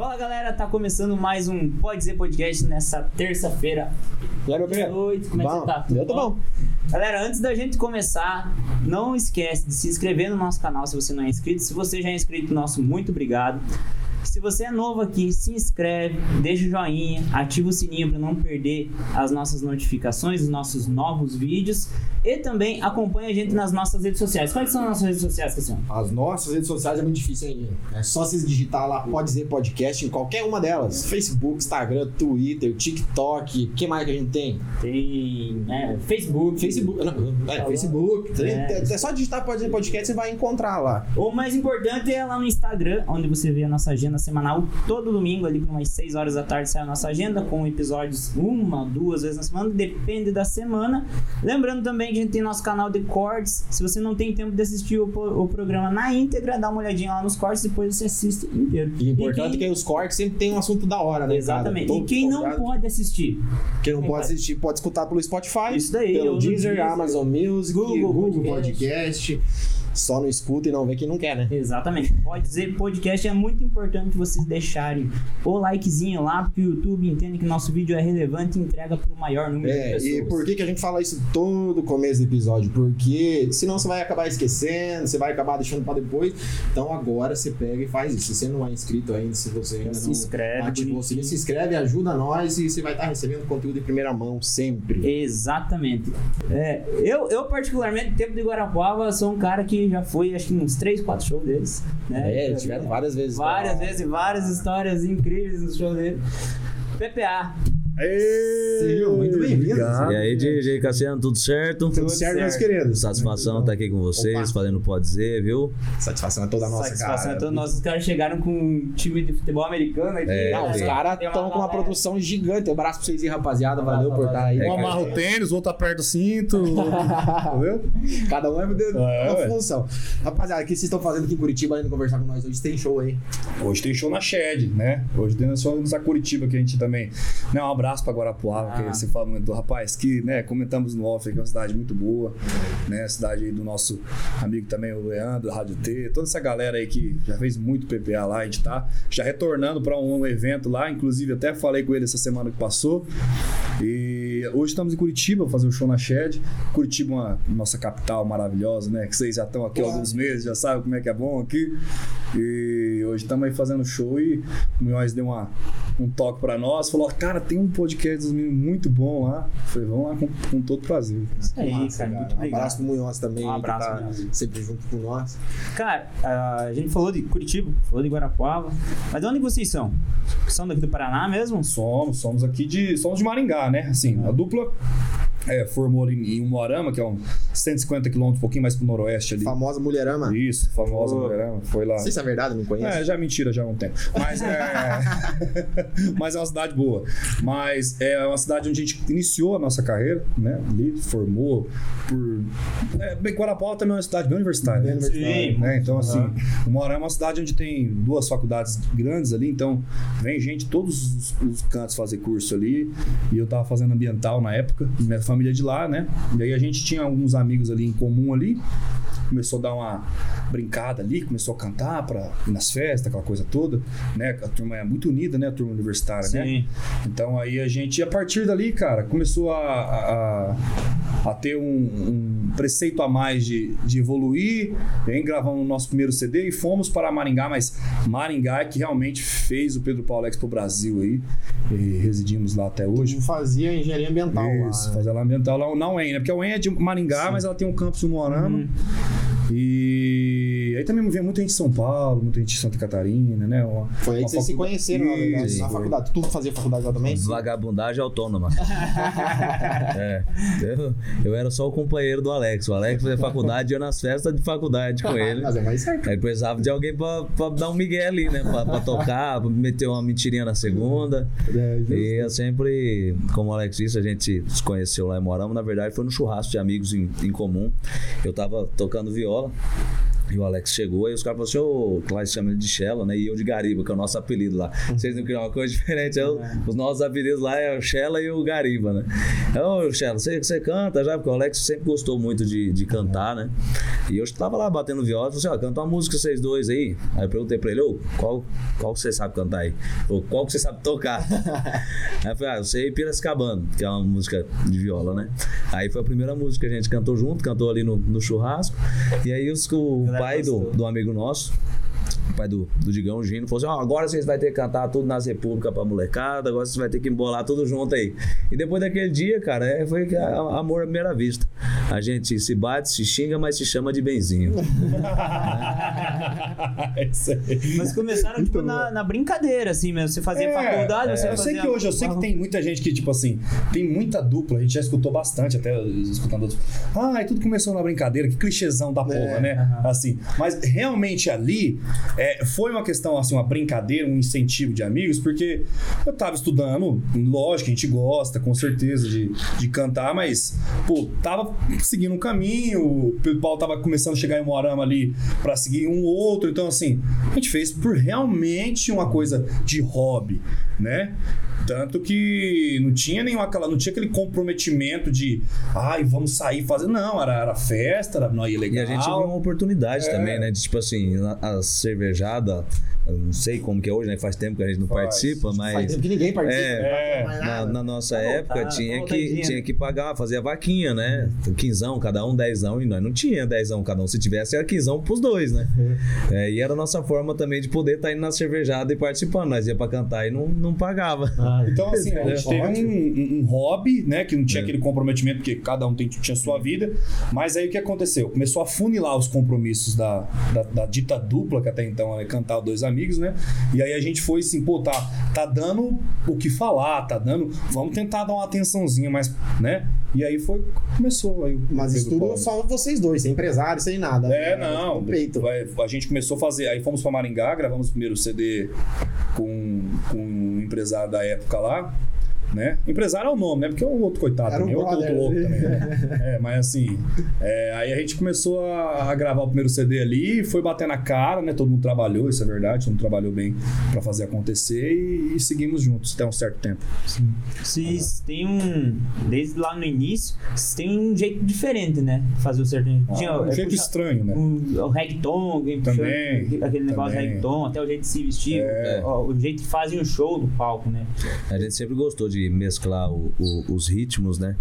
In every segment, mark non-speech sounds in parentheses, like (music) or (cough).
Fala galera, tá começando mais um Pode Dizer Podcast nessa terça-feira. E aí, meu querido? Boa noite, como é que Bom, você tá? Tudo eu tô bom. Galera, antes da gente começar, não esquece de se inscrever no nosso canal se você não é inscrito. Se você já é inscrito, nosso muito obrigado. Se você é novo aqui, se inscreve, deixa o joinha, ativa o sininho para não perder as nossas notificações, os nossos novos vídeos. E também acompanha a gente nas nossas redes sociais. Quais são as nossas redes sociais, Cassiano? As nossas redes sociais é muito difícil, hein? É só vocês digitar lá, pode dizer podcast em qualquer uma delas. Facebook, Instagram, Twitter, TikTok. O que mais que a gente tem? Tem é, Facebook. Facebook. Não, é, Facebook. Tem- É. É. só digitar pode dizer podcast você vai encontrar lá. O mais importante é lá no Instagram, onde você vê a nossa agenda semanal. Todo domingo, ali por umas 6 horas da tarde, sai a nossa agenda com episódios uma, duas vezes na semana, depende da semana. Lembrando também que a gente tem nosso canal de cortes. Se você não tem tempo de assistir o, o programa na íntegra, dá uma olhadinha lá nos cortes, depois você assiste inteiro. E o importante quem- é que os cortes sempre tem um assunto da hora, né? Exatamente. E quem não pode assistir? Quem não pode assistir, pode escutar pelo Spotify, Isso daí, pelo Deezer, Deezer, Amazon Music, Google Google, Podcast. Podcast. Só não escuta e não vê quem não quer, né? Exatamente. Pode dizer, podcast é muito importante vocês deixarem o likezinho lá, porque o YouTube entende que nosso vídeo é relevante e entrega para o maior número de É, pessoas. e por que, que a gente fala isso todo começo do episódio? Porque senão você vai acabar esquecendo, você vai acabar deixando pra depois. Então agora você pega e faz isso. Se você não é inscrito ainda, se você ainda Se não inscreve, ativou o sininho, se inscreve, ajuda nós e você vai estar recebendo conteúdo em primeira mão sempre. Exatamente. É, eu, eu, particularmente, tempo de Guarapuava, sou um cara que já foi, acho que uns 3, 4 shows deles. Né? É, tiveram várias vezes. Várias pra- vezes, várias histórias incríveis no show dele. PPA. Sejam muito bem-vindos. E aí, DJ Cassiano, tudo certo? Tudo certo, meus queridos? Satisfação estar aqui com vocês, Opa. fazendo Pode Dizer, viu? Satisfação é toda nossa, Satisfação cara. é toda nossa. Os caras chegaram com um time de futebol americano aqui. É, Não, os caras estão com uma produção gigante. Um abraço pra vocês aí, rapaziada. Valeu por estar aí. É, Um amarra o tênis, o outro aperta o cinto. (laughs) Entendeu? Cada um é É, uma ué. função. Rapaziada, o que vocês estão fazendo aqui em Curitiba, além de conversar com nós hoje? Tem show aí. Hoje tem show na Shed, né? Hoje tem show na Curitiba que a gente também. Né, um abraço pra Guarapuava, Ah. que você fala muito, rapaz, que né, comentamos no off que é uma cidade muito boa, né? Cidade aí do nosso amigo também, o Leandro, Rádio T, toda essa galera aí que já fez muito PPA lá, a gente tá já retornando pra um evento lá, inclusive até falei com ele essa semana que passou. E hoje estamos em Curitiba fazer o show na Shed. Curitiba, é uma nossa capital maravilhosa, né? Que vocês já estão aqui há alguns meses, já sabem como é que é bom aqui. E hoje estamos aí fazendo show e o Munhoz deu uma, um toque pra nós, falou: Cara, tem um podcast dos meninos muito bom lá. Eu Falei, vamos lá com, com todo prazer. Isso aí, Massa, cara. Muito Um abraço pro Munhoz também, Um abraço, tá Munhoz. sempre junto com nós. Cara, a gente falou de Curitiba, falou de Guarapuava. Mas de onde vocês são? São daqui do Paraná mesmo? Somos, somos aqui de. Somos de Maringá, né? Assim, a dupla é, formou ali em Umuarama, que é um 150 quilômetros, um pouquinho mais pro noroeste ali. Famosa Mulherama. Isso, famosa Boa. Umuarama. Foi lá. Não sei se é verdade, não conheço. É, já é mentira já há um tempo. Mas é. (laughs) Mas é uma cidade boa. Mas é uma cidade onde a gente iniciou a nossa carreira, né? Ali, formou por. É, bem, Guarapuava também é uma cidade bem universitária. Bem né? universitária. Sim. né? Então, assim, Aham. o Morão é uma cidade onde tem duas faculdades grandes ali, então vem gente de todos os, os cantos fazer curso ali. E eu tava fazendo ambiental na época, minha família de lá, né? E aí a gente tinha alguns amigos ali em comum ali. Começou a dar uma brincada ali, começou a cantar para ir nas festas, aquela coisa toda, né? A turma é muito unida, né? A turma universitária, né? Sim. Então aí a gente, a partir dali, cara, começou a, a, a ter um, um preceito a mais de, de evoluir. Aí gravamos o nosso primeiro CD e fomos para Maringá, mas Maringá é que realmente fez o Pedro Paulo Expo Brasil aí. E residimos lá até hoje. Hoje fazia engenharia ambiental Isso, lá. né? fazer lá ambiental lá na UEM, né? Porque a UEM é de Maringá, mas ela tem um campus no Moarama. Uhum. E aí também vem muita gente de São Paulo, muita gente de Santa Catarina, né? Uma- Foi aí que vocês se faculdade- conheceram na, verdade, na foi. faculdade. Tu fazia faculdade lá também? Vagabundagem autônoma. (laughs) é. Eu, eu era só o companheiro do Alex. O Alex fazia faculdade e eu nas festas de faculdade com ele. Mas é mais certo. Aí precisava de alguém pra, pra dar um migué ali, né? Pra, pra tocar, pra meter uma mentirinha na segunda. É, justo. E eu sempre, como o Alex disse, a gente se conheceu lá em Morama. Na verdade, foi no churrasco de amigos em, em comum. Eu tava tocando viola. E o Alex chegou, aí os caras falaram assim, ô, Cláudio chama ele de Shella, né? E eu de Gariba, que é o nosso apelido lá. Vocês não criam uma coisa diferente, é o- os nossos apelidos lá é o Shella e o Gariba, né? Ô, Shella, você, você canta já? Porque o Alex sempre gostou muito de, de cantar, né? E eu tava lá batendo viola, falei assim, ó, canta uma música vocês dois aí. Aí eu perguntei pra ele, ô, qual, qual que você sabe cantar aí? Ou qual que você sabe tocar? (laughs) aí eu falei, ah, eu sei Piracicabano, que é uma música de viola, né? Aí foi a primeira música que a gente cantou junto, cantou ali no, no churrasco. E aí os, o pai do, do amigo nosso, o pai do, do Digão o Gino, falou assim: ó, agora vocês vão ter que cantar tudo nas repúblicas pra molecada, agora vocês vão ter que embolar tudo junto aí. E depois daquele dia, cara, é, foi amor à primeira vista. A gente se bate, se xinga, mas se chama de benzinho. É Isso aí. Mas começaram tipo, na, na brincadeira, assim mesmo. Você fazia É, faculdade, você eu fazia. sei que hoje, eu sei que tem muita gente que, tipo assim, tem muita dupla, a gente já escutou bastante, até escutando outros. Ah, e tudo começou na brincadeira, que clichêzão da porra, É, né? Assim. Mas realmente ali é, foi uma questão, assim, uma brincadeira, um incentivo de amigos, porque eu tava estudando, lógico, a gente gosta, com certeza, de, de cantar, mas, pô, tava seguindo um caminho, o Paulo tava começando a chegar em Moarama ali pra seguir um outro, então, assim, a gente fez por realmente uma coisa de hobby, né? Tanto que não tinha nenhum aquela, não tinha aquele comprometimento de ai, vamos sair fazer. Não, era, era festa, era não ia E legal. a gente viu uma oportunidade É. também, né? De tipo assim, a cervejada, eu não sei como que é hoje, né? Faz tempo que a gente não Faz. participa, Faz mas. tempo que ninguém participa. É, é, Na, na nossa Tá época voltado, tinha tá que, voltadinha. tinha que pagar, fazer a vaquinha, né? Quinzão, cada um dezão, e nós não tinha dezão cada um. Se tivesse, era quinzão pros dois, né? É, e era a nossa forma também de poder estar indo na cervejada e participando. Nós ia pra cantar e não, não pagava. Ah, Então, assim, a gente teve um, um- um hobby, né? Que não tinha É. aquele comprometimento, porque cada um tem, tinha sua vida. Mas aí o que aconteceu? Começou a funilar os compromissos da, da, da dita dupla, que até então era cantar dois amigos, né? E aí a gente foi assim, pô, tá, tá dando o que falar, tá dando. Vamos tentar dar uma atençãozinha, mas, né? E aí foi, começou. Aí Mas isso tudo só vocês dois, sem empresário, sem nada. É, né? não. Peito. A gente começou a fazer. Aí fomos pra Maringá, gravamos o primeiro CD com, com um empresário da época lá. Né? Empresário é o nome, né? Porque é o outro coitado Era um também, é outro louco também. Né? É, mas assim, é, aí a gente começou a, a gravar o primeiro CD ali, foi bater na cara, né? Todo mundo trabalhou, isso é verdade, todo mundo trabalhou bem pra fazer acontecer e, e seguimos juntos até um certo tempo. Vocês têm um. Desde lá no início, vocês têm um jeito diferente, né? Fazer o sertanejo. Tinha, um é, jeito puxa- estranho, né? o, o reggaeton, Também, aquele negócio também. reggaeton, até o jeito de se vestir, É. ó, o jeito que fazem o show do palco, né? A gente sempre gostou de mesclar o- o- os ritmos, né?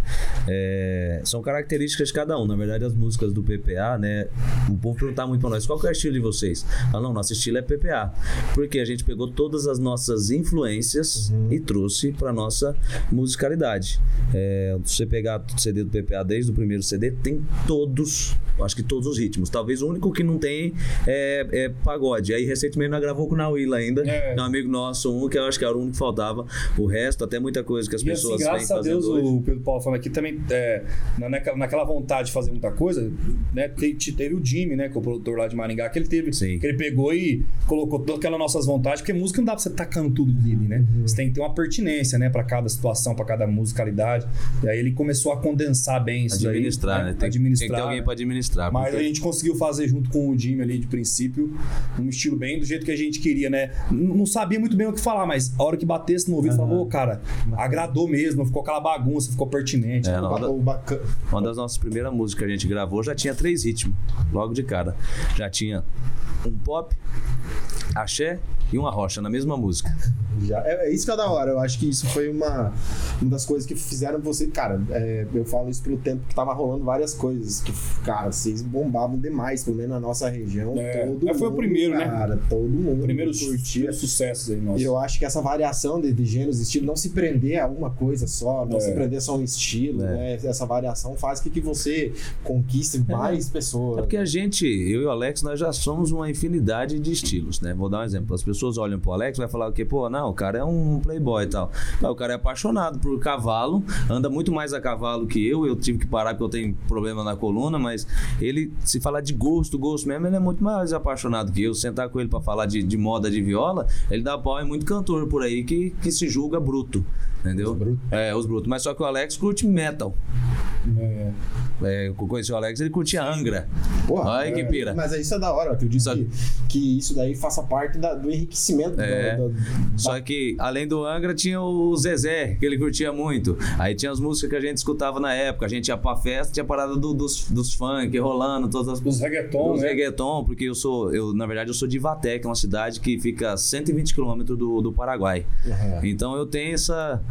É, são características de cada um. Na verdade, as músicas do PPA, né? O povo perguntar muito pra nós, qual que é o estilo de vocês? Ah, não, nosso estilo é PPA. Porque a gente pegou todas as nossas influências e trouxe pra nossa musicalidade. É, se você pegar o CD do PPA desde o primeiro CD, tem todos, acho que todos os ritmos. Talvez o único que não tem é, é pagode. Aí recentemente nós gravou com o Nauila ainda, É. um amigo nosso, um que eu acho que era o único que faltava. O resto, até muita coisa que as E assim, pessoas graças vêm a Deus, hoje. o Pedro Paulo falando aqui também, é, na- naquela, naquela vontade de fazer muita coisa, né? te- te- Teve o Jimmy, né? Que é o produtor lá de Maringá, que ele teve. Sim. Que ele pegou e colocou todas aquelas nossas vontades, porque música não dá pra você tacando tudo nele, né? Você tem que ter uma pertinência, né? Pra cada situação, pra cada musicalidade. E aí ele começou a condensar bem isso daí, Administrar, né? Tem, administrar. tem que ter alguém pra administrar. Mas porque- a gente conseguiu fazer junto com o Jimmy ali de princípio um estilo bem do jeito que a gente queria, né? Não sabia muito bem o que falar, mas a hora que batesse no ouvido, falava, ô, cara, agradou mesmo, ficou aquela bagunça, ficou pertinente. É, não, O bacana. Uma das nossas primeiras músicas que a gente gravou já tinha três ritmos, logo de cara. Já tinha um pop, axé e uma rocha na mesma música. Já, é, é isso que é da hora. Eu acho que isso foi uma, uma das coisas que fizeram você. Cara, é, eu falo isso pelo tempo que tava rolando várias coisas. Que, cara, vocês bombavam demais, pelo menos na nossa região. É, todo foi o primeiro, né? cara, Todo mundo. Primeiros curtia. sucessos aí, nossa. E eu acho que essa variação de, de gêneros e estilo, não se prender a uma coisa só, não É. se prender só a um estilo, É. né? Essa variação faz com que você conquiste mais pessoas. É porque a gente, eu e o Alex, nós já somos uma infinidade de estilos, né? Vou dar um exemplo. As pessoas olham pro Alex e vai falar o quê? Pô, não, o cara é um playboy e tal. Não, o cara é apaixonado por cavalo, anda muito mais a cavalo que eu. Eu tive que parar porque eu tenho problema na coluna, mas ele, se falar de gosto, gosto mesmo, ele é muito mais apaixonado que eu. Sentar com ele pra falar de, de moda de viola, ele dá pau, é muito cantor por aí que, que se julga bruto. Entendeu? Os brutos. É, os brutos. Mas só que o Alex curte metal. É. É, eu conheci o Alex, ele curtia Angra. Porra, Olha que é, pira. Mas isso é da hora, eu acredito Só- que, que isso daí faça parte da- do enriquecimento É. do, do- Só que, além do Angra, tinha o Zezé, que ele curtia muito. Aí tinha as músicas que a gente escutava na época. A gente ia pra festa, tinha a parada do- dos, dos funk rolando, todas as Dos reggaeton, Os né? reggaeton, porque eu sou, eu, na verdade, eu sou de Ivaté, que é uma cidade que fica a 120 quilômetros do, do Paraguai. Uhum. Então eu tenho essa.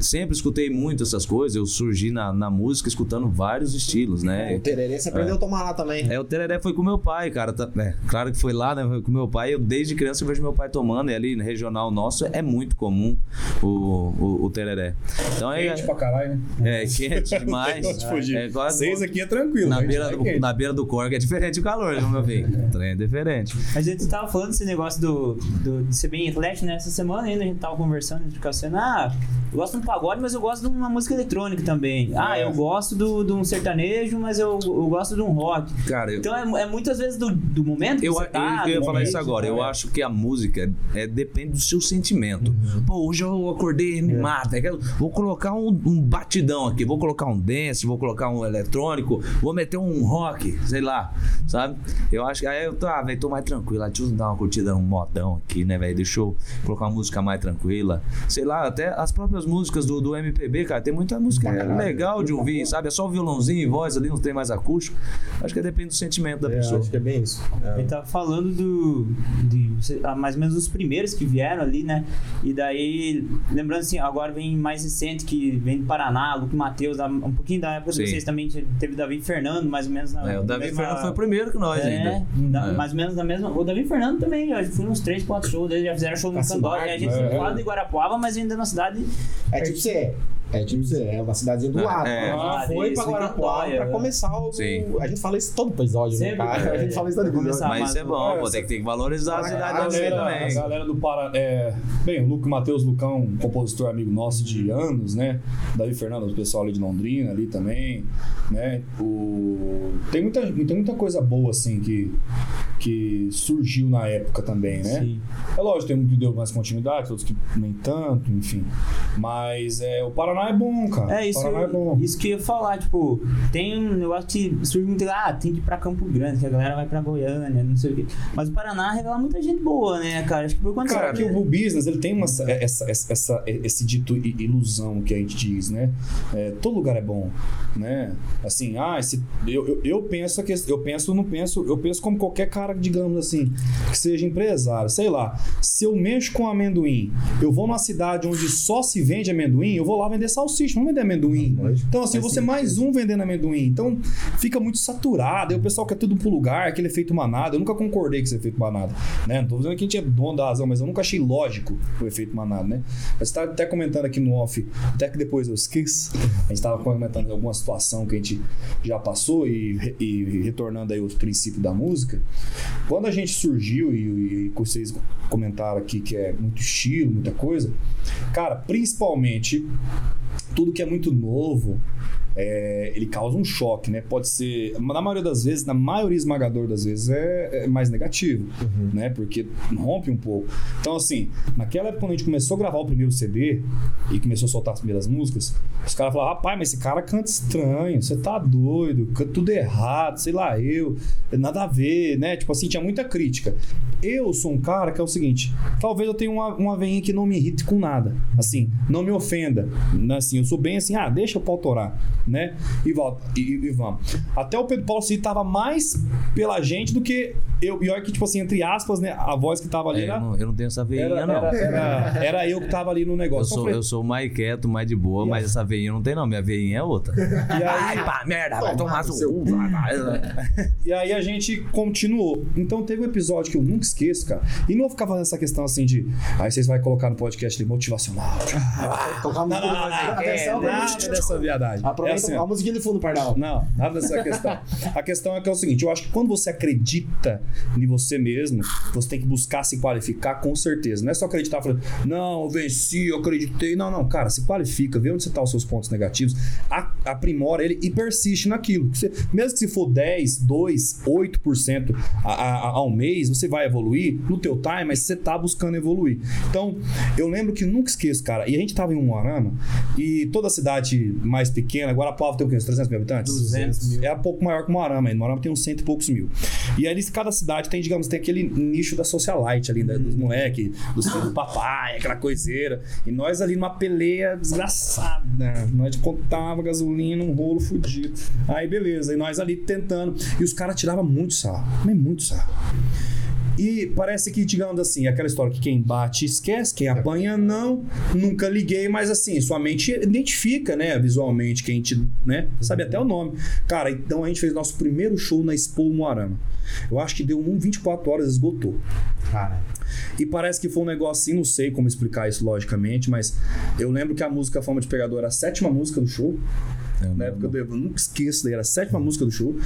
Sempre escutei muito essas coisas. Eu surgi na, na música escutando vários estilos, né? O tererê você aprendeu a tomar lá também. É, o tereré foi com meu pai, cara. tá- é, claro que foi lá, né? Foi com meu pai. Eu, desde criança, eu vejo meu pai tomando. E ali no regional nosso é muito comum o, o, o tereré. Então é, Quente pra caralho, né? é quente (laughs) demais. Fugir. É quase- Vocês aqui é tranquilo. na mas beira, é do, quente. na beira do corgo é diferente o calor, viu, meu filho? O trem é diferente. A gente tava falando desse negócio do, do- de ser bem eclético, né? Essa semana ainda a gente tava conversando entre Cassiano. Ah, eu gosto de um pagode, mas eu gosto de uma música eletrônica também. Ah, É. eu gosto do, de um sertanejo, mas eu, eu gosto de um rock. Cara, eu, Então é, é muitas vezes do, do momento que Eu, você eu, tá. eu ia do falar isso agora. Eu né? acho que a música é, depende do seu sentimento. Pô, hoje eu acordei animado. é eu Vou colocar um, um batidão aqui. Vou colocar um dance, vou colocar um eletrônico, vou meter um rock, sei lá, sabe? Eu acho que aí eu tô, ah, velho, tô mais tranquilo. Ah, Deixa eu dar uma curtida, um modão aqui, né, velho? Deixa eu colocar uma música mais tranquila. Sei lá, até as próprias músicas do, do MPB, cara, tem muita música Caralho. legal de ouvir, sabe? É só o violãozinho e voz ali, não tem mais acústico. Acho que depende do sentimento da É, pessoa. acho que é bem isso. É. Ele tava falando do. De, lá, mais ou menos os primeiros que vieram ali, né? E daí, lembrando assim, agora vem mais recente que vem do Paraná, Luke Matheus, um pouquinho da época de Sim. vocês também teve Davi Fernando, mais ou menos na. É, o Davi mesma- Fernando foi o primeiro que nós É, ainda. da- É. mais ou menos na mesma. O Davi Fernando também, já fui uns 3, 4 shows dele, já fizeram show no Candói. Marques, A gente é. fala de Guarapuava, mas ainda na cidade. É tipo você. É tipo você, é uma cidadezinha do Ah, lado. é. A gente foi Isso, pra Guarapuava Candóia, pra é. começar o. Sim. A gente fala isso todo episódio, né, Sempre, cara? A é. gente fala isso todo episódio. começar. Mas isso é bom, É, pô, tem que, tem que valorizar a Ah, cidade a A da galera, também. a galera do Pará. É, bem, o Luco Matheus Lucão, um compositor amigo nosso de anos, né? Davi Fernando, o pessoal ali de Londrina ali também, né? O... Tem, muita, tem muita coisa boa, assim, que, que surgiu na época também, né? Sim. É lógico, tem um que deu mais continuidade, outros que nem tanto, enfim. Mas é, o Paraná é bom, cara. É isso, Paraná é isso que eu ia falar, tipo, tem um negócio que surge muito, ah, tem que ir pra Campo Grande, que a galera vai pra Goiânia, não sei o quê. Mas o Paraná revela muita gente boa, né, cara? Acho que por quanto Cara, que o business ele tem uma, essa, essa, essa- esse dito ilusão que a gente diz, né? É, todo lugar é bom, né? Assim, ah, esse, eu, eu, eu penso que eu penso, não penso, eu penso como qualquer cara, digamos assim, que seja empresário, sei lá. Se eu mexo com amendoim, eu vou numa cidade onde só se vende amendoim, eu vou lá vender salsicha, não vender amendoim. Lógico. Então, assim, você mais um vendendo amendoim. Então, fica muito saturado. Aí o pessoal quer tudo pro lugar, aquele efeito manada. Eu nunca concordei com esse efeito manada, né? Não tô dizendo que a gente é dono da razão, mas eu nunca achei lógico o efeito manada, né? Mas você tá até comentando aqui no off, até que depois eu esqueço. A gente tava comentando alguma situação que a gente já passou e, e retornando aí ao princípio da música. Quando a gente surgiu e, e vocês comentaram aqui que é muito estilo, muita coisa, cara, principalmente tudo que é muito novo, é, ele causa um choque, né? Pode ser, na maioria das vezes, na maioria esmagadora das vezes, é, é mais negativo, né? Porque rompe um pouco. Então, assim, naquela época, quando a gente começou a gravar o primeiro CD e começou a soltar as primeiras músicas, os caras falavam, rapaz, mas esse cara canta estranho, você tá doido, canta tudo errado, sei lá, eu, nada a ver, né? Tipo assim, tinha muita crítica. Eu sou um cara que é o seguinte, talvez eu tenha uma, uma veinha que não me irrite com nada, assim, não me ofenda, né? assim, eu sou bem assim, ah, deixa o pau torar, né? E volta, e, e- e vamos. Até o Pedro Paulo Cid tava mais pela gente do que eu, e olha que, tipo assim, entre aspas, né, a voz que tava ali É, eu, era, não, eu não tenho essa veinha, era, não. era, era, era eu que tava ali no Eu negócio. Então sou, falei, eu sou mais quieto, mais de boa, E mas essa veinha não tem, não. Minha veinha é outra. e aí, Ai, pá, merda, vai Tomar seu vai, vai. E aí a gente continuou. Então teve um episódio que eu nunca esqueço, cara. E não vou ficar fazendo essa questão assim de. Aí vocês vão colocar no podcast ali motivacional. Colocar uma Não, não, não, não. Atenção, É, nada dessa viadagem. Aproveita É assim, a musiquinha de fundo, Pardal. Não, nada dessa questão. A questão é que é o seguinte: eu acho que quando você acredita em você mesmo, você tem que buscar se qualificar com certeza. Não é só acreditar falando, não, eu venci, eu acreditei. Não, não, cara, se qualifica, vê onde você tá os seus pontos negativos, a- aprimora ele e persiste naquilo. Você- mesmo que se for 10, 2, 8% a- a- ao mês, você vai evoluir no teu time, mas você tá buscando evoluir. Então, eu lembro que nunca esqueço, cara, e a gente tava em Umuarama, e toda cidade mais pequena, Guarapuava tem o quê? Uns 300 mil habitantes? 200 mil. É um pouco maior que Moarama. ainda. Moarama tem uns cento e poucos mil. E aí, cada cidade tem, digamos, tem aquele nicho da socialite ali, né? dos moleques, dos filhos do (gasps) papai, aquela coiseira. E nós ali numa peleia desgraçada. Nós contava gasolina, um rolo fudido. Aí, beleza. E nós ali tentando. E os caras tiravam muito sarro. Mas muito sarro. E parece que, digamos assim, aquela história que quem bate esquece, quem apanha não. Nunca liguei, mas assim, sua mente identifica, né, visualmente, quem te, né, sabe até o nome. Cara, então a gente fez nosso primeiro show na Expo Moarama. Eu acho que deu um 24 horas, esgotou. Cara, E parece que foi um negócio assim, não sei como explicar isso logicamente, mas eu lembro que a música Fama de Pegador era a sétima música do show. Na época do eu nunca esqueço, daí era a sétima música do show.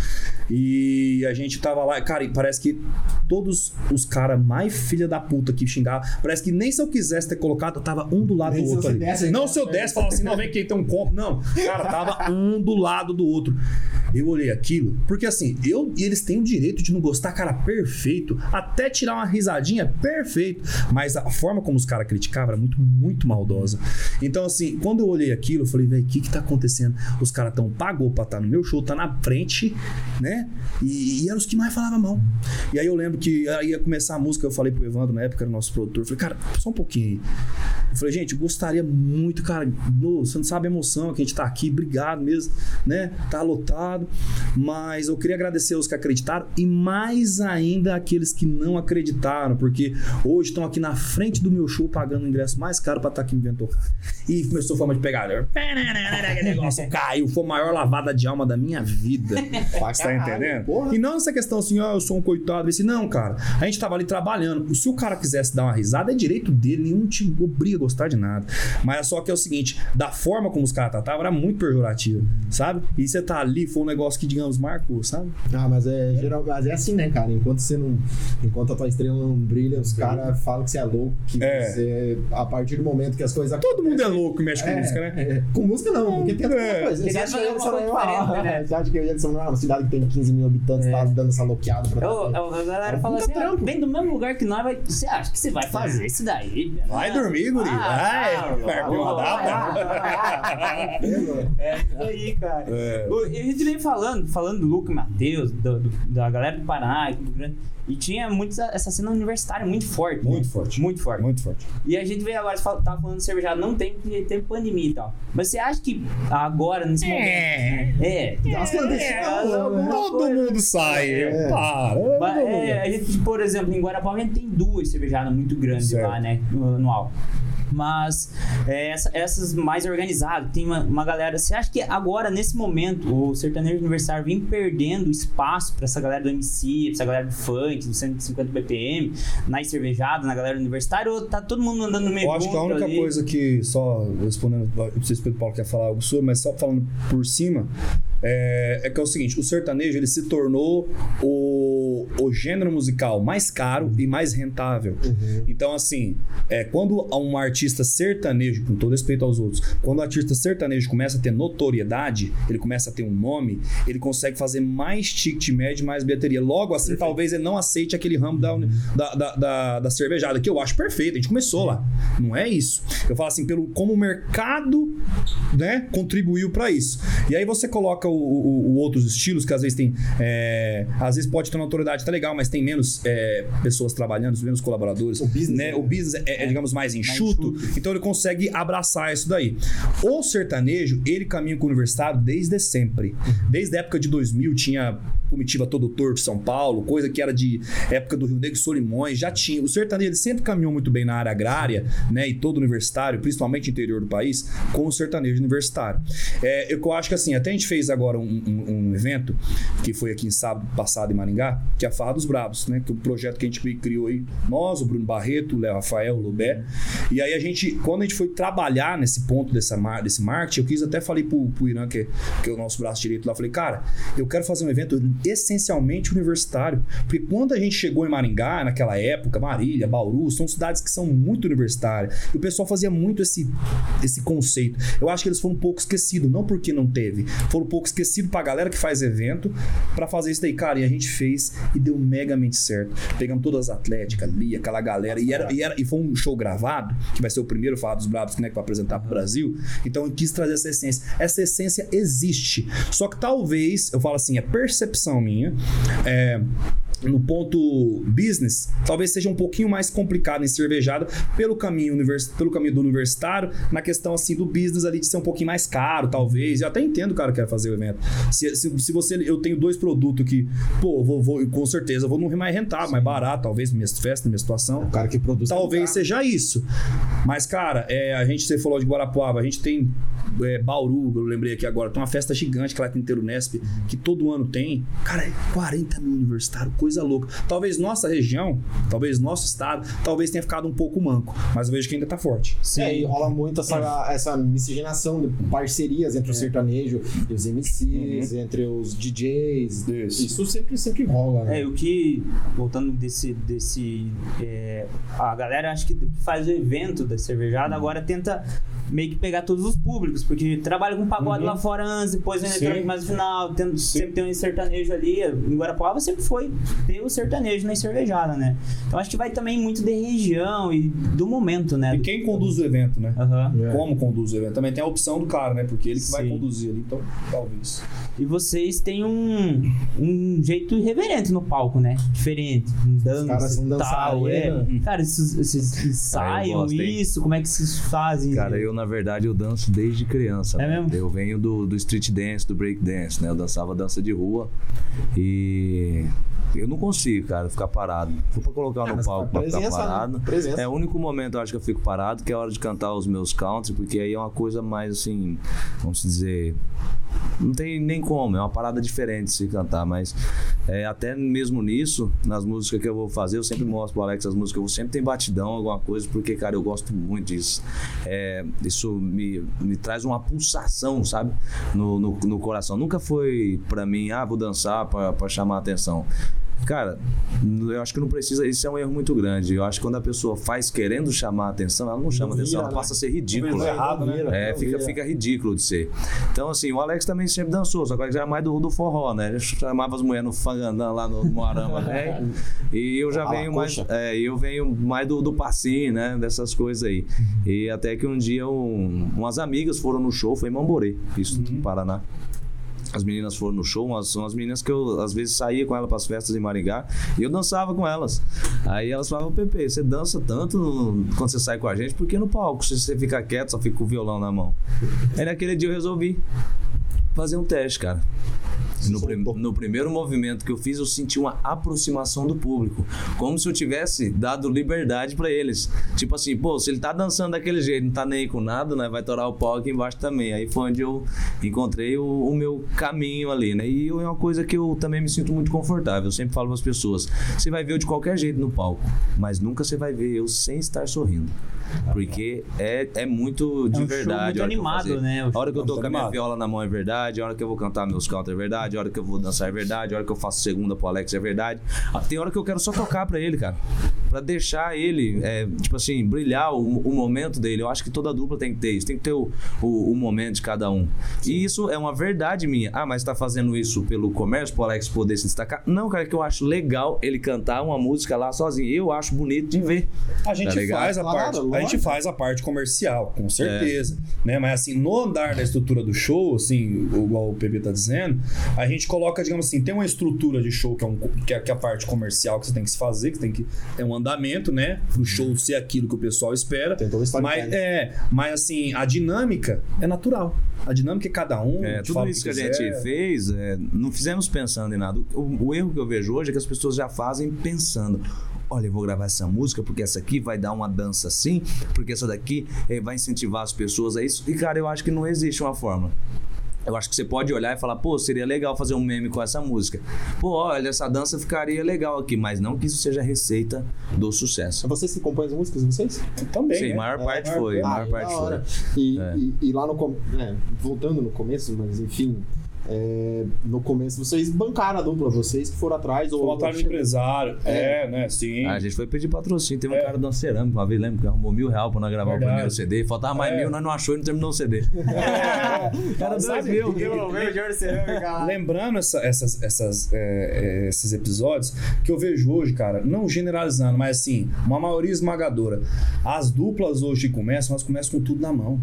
E a gente tava lá, cara, e parece que todos os caras mais filha da puta que xingavam, parece que nem se eu quisesse ter colocado, eu tava um do lado Nem do outro ali. desse, não, se eu desse, falava assim, não, vem aqui, tem um copo. Não, cara, tava um do lado do outro. Eu olhei aquilo, porque assim, eu e eles têm o direito de não gostar, cara, perfeito. Até tirar uma risadinha, perfeito. Mas a forma como os caras criticavam era muito, muito maldosa. Então, assim, quando eu olhei aquilo, eu falei, velho, o que que tá acontecendo? Os caras tão pagou pra estar no meu show, tá na frente, né? E, e eram os que mais falavam mal. E aí eu lembro que ia começar a música, eu falei pro Evandro, na época era nosso produtor, eu falei, cara, só um pouquinho. Eu falei, gente, eu gostaria muito, cara, no, você não sabe a emoção que a gente tá aqui, obrigado mesmo, né? Tá lotado, mas eu queria agradecer os que acreditaram e mais ainda aqueles que não acreditaram, porque hoje estão aqui na frente do meu show pagando o ingresso mais caro pra estar aqui me vendo tocar. E começou a forma de pegador. (laughs) Aquele negócio caiu, foi a maior lavada de alma da minha vida. (laughs) Você tá entendendo? Porra. E não essa questão assim, ó, eu sou um coitado. Assim, não, cara. A gente tava ali trabalhando. Se o cara quisesse dar uma risada, é direito dele. Nenhum te obriga a gostar de nada. Mas é só que é o seguinte: da forma como os caras tratavam, era muito pejorativo, sabe? E você tá ali, foi um negócio que, digamos, marcou, sabe? Ah, mas é, geral, mas é assim, né, cara? Enquanto você não. Enquanto a tua estrela não brilha, os caras falam que você é louco, que É. você. A partir do momento que as coisas Todo mundo é louco que mexe com É, música, né? é. Com música não, porque tem outra É. coisa. Você Você quer acha, fazer é coisa uma, diferente, né? você acha que Edson não é uma cidade que tem 15 mil habitantes, É. tá dando essa loqueada pra Eu, eu- a galera fala assim: ah, vem do mesmo lugar que nós, vai, você acha que você vai fazer isso daí? Vai Ah, dormir, guri. Vai. ah, Perdeu uma ah, data. ah, É isso aí, cara. É. O- E a gente vem falando, falando do Luca e Matheus, da galera do Paraná, do Grande. E tinha muito essa- cena universitária muito forte. Muito né? forte. Muito forte. Muito forte. E a gente veio agora, você fala- tava falando de cervejada, não tem, porque tem pandemia e tal. Mas você acha que agora, nesse momento. É. As clandestinas, alguma né? Todo coisa- mundo sai. É. Para. Mas, é, a gente, por exemplo, em Guarapau a gente tem duas cervejadas muito grandes Certo. lá, né? No, no álcool. Mas é, essa- essas mais organizadas, tem uma, uma galera. Você acha que agora, nesse momento, o sertanejo universitário vem perdendo espaço pra essa galera do MC, pra essa galera do funk, do 150 BPM, nas cervejadas, na galera universitária, ou tá todo mundo andando meio Eu acho que a única ali? coisa que, só respondendo, não sei se o Pedro Paulo quer falar algo sobre, mas só falando por cima, é, é que é o seguinte: o sertanejo ele se tornou o, o gênero musical mais caro e mais rentável. Então, assim, é, quando um artista sertanejo, com todo respeito aos outros, quando o artista sertanejo começa a ter notoriedade, ele começa a ter um nome, ele consegue fazer mais ticket médio, mais bilheteria. Logo assim, talvez ele não aceite aquele ramo da, da, da, da- da cervejada, que eu acho perfeito. A gente começou lá. Não é isso. Eu falo assim, pelo como o mercado né, contribuiu para isso. E aí você coloca o, o- o outros estilos, que às vezes tem. é, às vezes pode ter uma notoriedade, tá legal, mas tem menos é, pessoas trabalhando, menos colaboradores. O business, né? né? O business é, é, digamos, mais enxuto, então ele consegue abraçar isso daí. O sertanejo, ele caminha com o universitário desde sempre. Desde a época de 2000 tinha comitiva todo torto São Paulo, coisa que era de época do Rio Negro e Solimões, já tinha. O sertanejo sempre caminhou muito bem na área agrária, né, e todo universitário, principalmente interior do país, com o sertanejo universitário. É, eu acho que assim, até a gente fez agora um, um- um evento que foi aqui em sábado passado em Maringá, que é a Farra dos Brabos, né, que é um projeto que a gente criou aí, nós, o Bruno Barreto, o Léo Rafael, o Lubé, e aí a gente, quando a gente foi trabalhar nesse ponto dessa, desse marketing, eu quis até falei pro, pro Irã, que, é- que é o nosso braço direito lá, falei, cara, eu quero fazer um evento essencialmente universitário. Porque quando a gente chegou em Maringá, naquela época, Marília, Bauru, são cidades que são muito universitárias. E o pessoal fazia muito esse, esse conceito. Eu acho que eles foram um pouco esquecidos, não porque não teve, foram um pouco esquecidos pra galera que faz evento para fazer isso daí, cara. E a gente fez e deu megamente certo. Pegamos todas as atléticas ali, aquela galera, e, era, e, era, e foi um show gravado, que vai ser o primeiro Falar dos Bravos, né, que vai apresentar pro Brasil. Então eu quis trazer essa essência. Essa essência existe. Só que talvez, eu falo assim, é percepção minha, é, no ponto business, talvez seja um pouquinho mais complicado em cervejada pelo caminho, univers, pelo caminho do universitário, na questão assim do business ali de ser um pouquinho mais caro, talvez. Eu até entendo o cara que quer fazer o evento. Se, se, se você, eu tenho dois produtos que, pô, vou, vou com certeza vou num mais rentável, mais barato, talvez, minha festa, minha situação. O cara que produz. Talvez seja isso. Mas, cara, é, a gente, você falou de Guarapuava, a gente tem é, Bauru, eu lembrei aqui agora, tem uma festa gigante que lá tem Nesp, que todo ano tem. Cara, é 40 mil universitários, coisa louca. Talvez nossa região, talvez nosso estado, talvez tenha ficado um pouco manco, mas eu vejo que ainda tá forte. Sim. É, e rola muito essa, essa miscigenação de parcerias entre o sertanejo e os MCs, entre os DJs. Isso. Isso sempre, sempre rola, né? É, o que, voltando desse. desse é, a galera acho que faz o evento da cervejada agora tenta meio que pegar todos os públicos, porque trabalha com pagode lá fora antes, depois vem eletrônico mais no final, tendo, sempre tem um sertanejo ali. Em Guarapuava sempre foi ter o sertanejo na cervejada, né? Então acho que vai também muito de região e do momento, né? E quem conduz o evento, né? É. Como conduz o evento? Também tem a opção do cara, né? Porque ele que vai Sim. conduzir ali, então talvez. E vocês têm um, um jeito irreverente no palco, né? Diferente. Um dança caras são e tal. É. dançarinos. Cara, vocês, ensaiam gosto, hein? isso? Como é que vocês fazem? Cara, eu na verdade eu danço desde criança. É né? mesmo? Eu venho do, do street dance, do break dance, né? Eu dançava dança de rua e eu não consigo, cara, ficar parado. Vou pra colocar Ah, no mas palco pra ficar né? parado. Presença. É o único momento eu acho que eu fico parado, que é a hora de cantar os meus country, porque aí é uma coisa mais assim, vamos dizer, não tem nem como, é uma parada diferente se cantar, mas é, até mesmo nisso, nas músicas que eu vou fazer, eu sempre mostro pro Alex as músicas, eu vou sempre tem batidão, alguma coisa, porque, cara, eu gosto muito disso. É, isso me, me traz uma pulsação, sabe? No, no, no coração. Nunca foi pra mim, ah, vou dançar pra chamar a atenção. Cara, eu acho que não precisa. Isso é um erro muito grande. Eu acho que quando a pessoa faz querendo chamar a atenção, ela não chama vira, atenção, ela né? passa a ser ridícula. errado, né? É, Não fica, fica ridículo de ser. Então, assim, o Alex também sempre dançou, só que o Alex era mais do, do forró, né? Ele chamava as mulheres no fangandã lá no Moarama, né? (laughs) E eu já Ah, venho mais. É, eu venho mais do, do passinho, né? Dessas coisas aí. E até que um dia um- umas amigas foram no show, foi em Mamborê, isso no Paraná. As meninas foram no show, umas, são as meninas que eu às vezes saía com elas para as festas em Maringá e eu dançava com elas. Aí elas falavam, Pepe, você dança tanto no- quando você sai com a gente, porque no palco, se você ficar quieto, só fica com o violão na mão. Aí naquele dia eu resolvi fazer um teste, cara. No, prim- no primeiro movimento que eu fiz, eu senti uma aproximação do público. Como se eu tivesse dado liberdade pra eles. Tipo assim, pô, se ele tá dançando daquele jeito, não tá nem aí com nada, né? Vai torar o pau aqui embaixo também. Aí foi onde eu encontrei o, o meu caminho ali, né? E é uma coisa que eu também me sinto muito confortável. Eu sempre falo para as pessoas: você vai ver eu de qualquer jeito no palco, mas nunca você vai ver eu sem estar sorrindo. Porque é, é muito de É um show verdade. muito a hora que eu animado, né? A hora que eu tô Muito com a minha animado. viola na mão é verdade, a hora que eu vou cantar meus cantos é verdade, a hora que eu vou dançar é verdade, a hora que eu faço segunda pro Alex é verdade. Ah, Tem hora que eu quero só tocar pra ele, cara. Pra deixar ele, é, tipo assim, brilhar o, o momento dele. Eu acho que toda dupla tem que ter isso, tem que ter o, o, o momento de cada um. E isso é uma verdade minha. Ah, mas tá fazendo isso pelo comércio, pro Alex poder se destacar? Não, cara, é que eu acho legal ele cantar uma música lá sozinho. Eu acho bonito de ver. A gente Tá faz a Claro, parte, a gente faz a parte comercial, com certeza, né? Mas assim, no andar da estrutura do show, assim, igual o PB tá dizendo, a gente coloca, digamos assim, tem uma estrutura de show que é, um, que é, que é a parte comercial que você tem que se fazer, que tem que ter um andamento, né? Pro show ser aquilo que o pessoal espera. Tem todo o storytelling. Mas é, mas assim, a dinâmica é natural. A dinâmica é cada um. É, tudo isso que a quiser. gente fez, é, não fizemos pensando em nada. O, o erro que eu vejo hoje é que as pessoas já fazem pensando. Olha, eu vou gravar essa música porque essa aqui vai dar uma dança assim, porque essa daqui eh, vai incentivar as pessoas a isso. E, cara, eu acho que não existe uma fórmula. Eu acho que você pode olhar e falar, pô, seria legal fazer um meme com essa música. Pô, olha, essa dança ficaria legal aqui, mas não que isso seja a receita do sucesso. É vocês que compõem as músicas de vocês? Também. Sim, né? a maior É, parte maior foi. A Ah, maior da parte foi. E, É. e, e lá no é, voltando no começo, mas enfim, é, no começo vocês bancaram a dupla, vocês que foram atrás ou Ou atrás do empresário. É, né? Sim. Ah, a gente foi pedir patrocínio. Teve um É. cara da cerâmica uma vez, lembra que arrumou mil reais pra nós gravar Verdade. o primeiro CD. Faltava mais É. mil, nós não achou e não terminou o CD. Era (laughs) dois Sabe mil. Lembrando essa- essas, essas, é, é, esses episódios, que eu vejo hoje, cara, não generalizando, mas assim, uma maioria esmagadora. As duplas hoje que começam, elas começam com tudo na mão.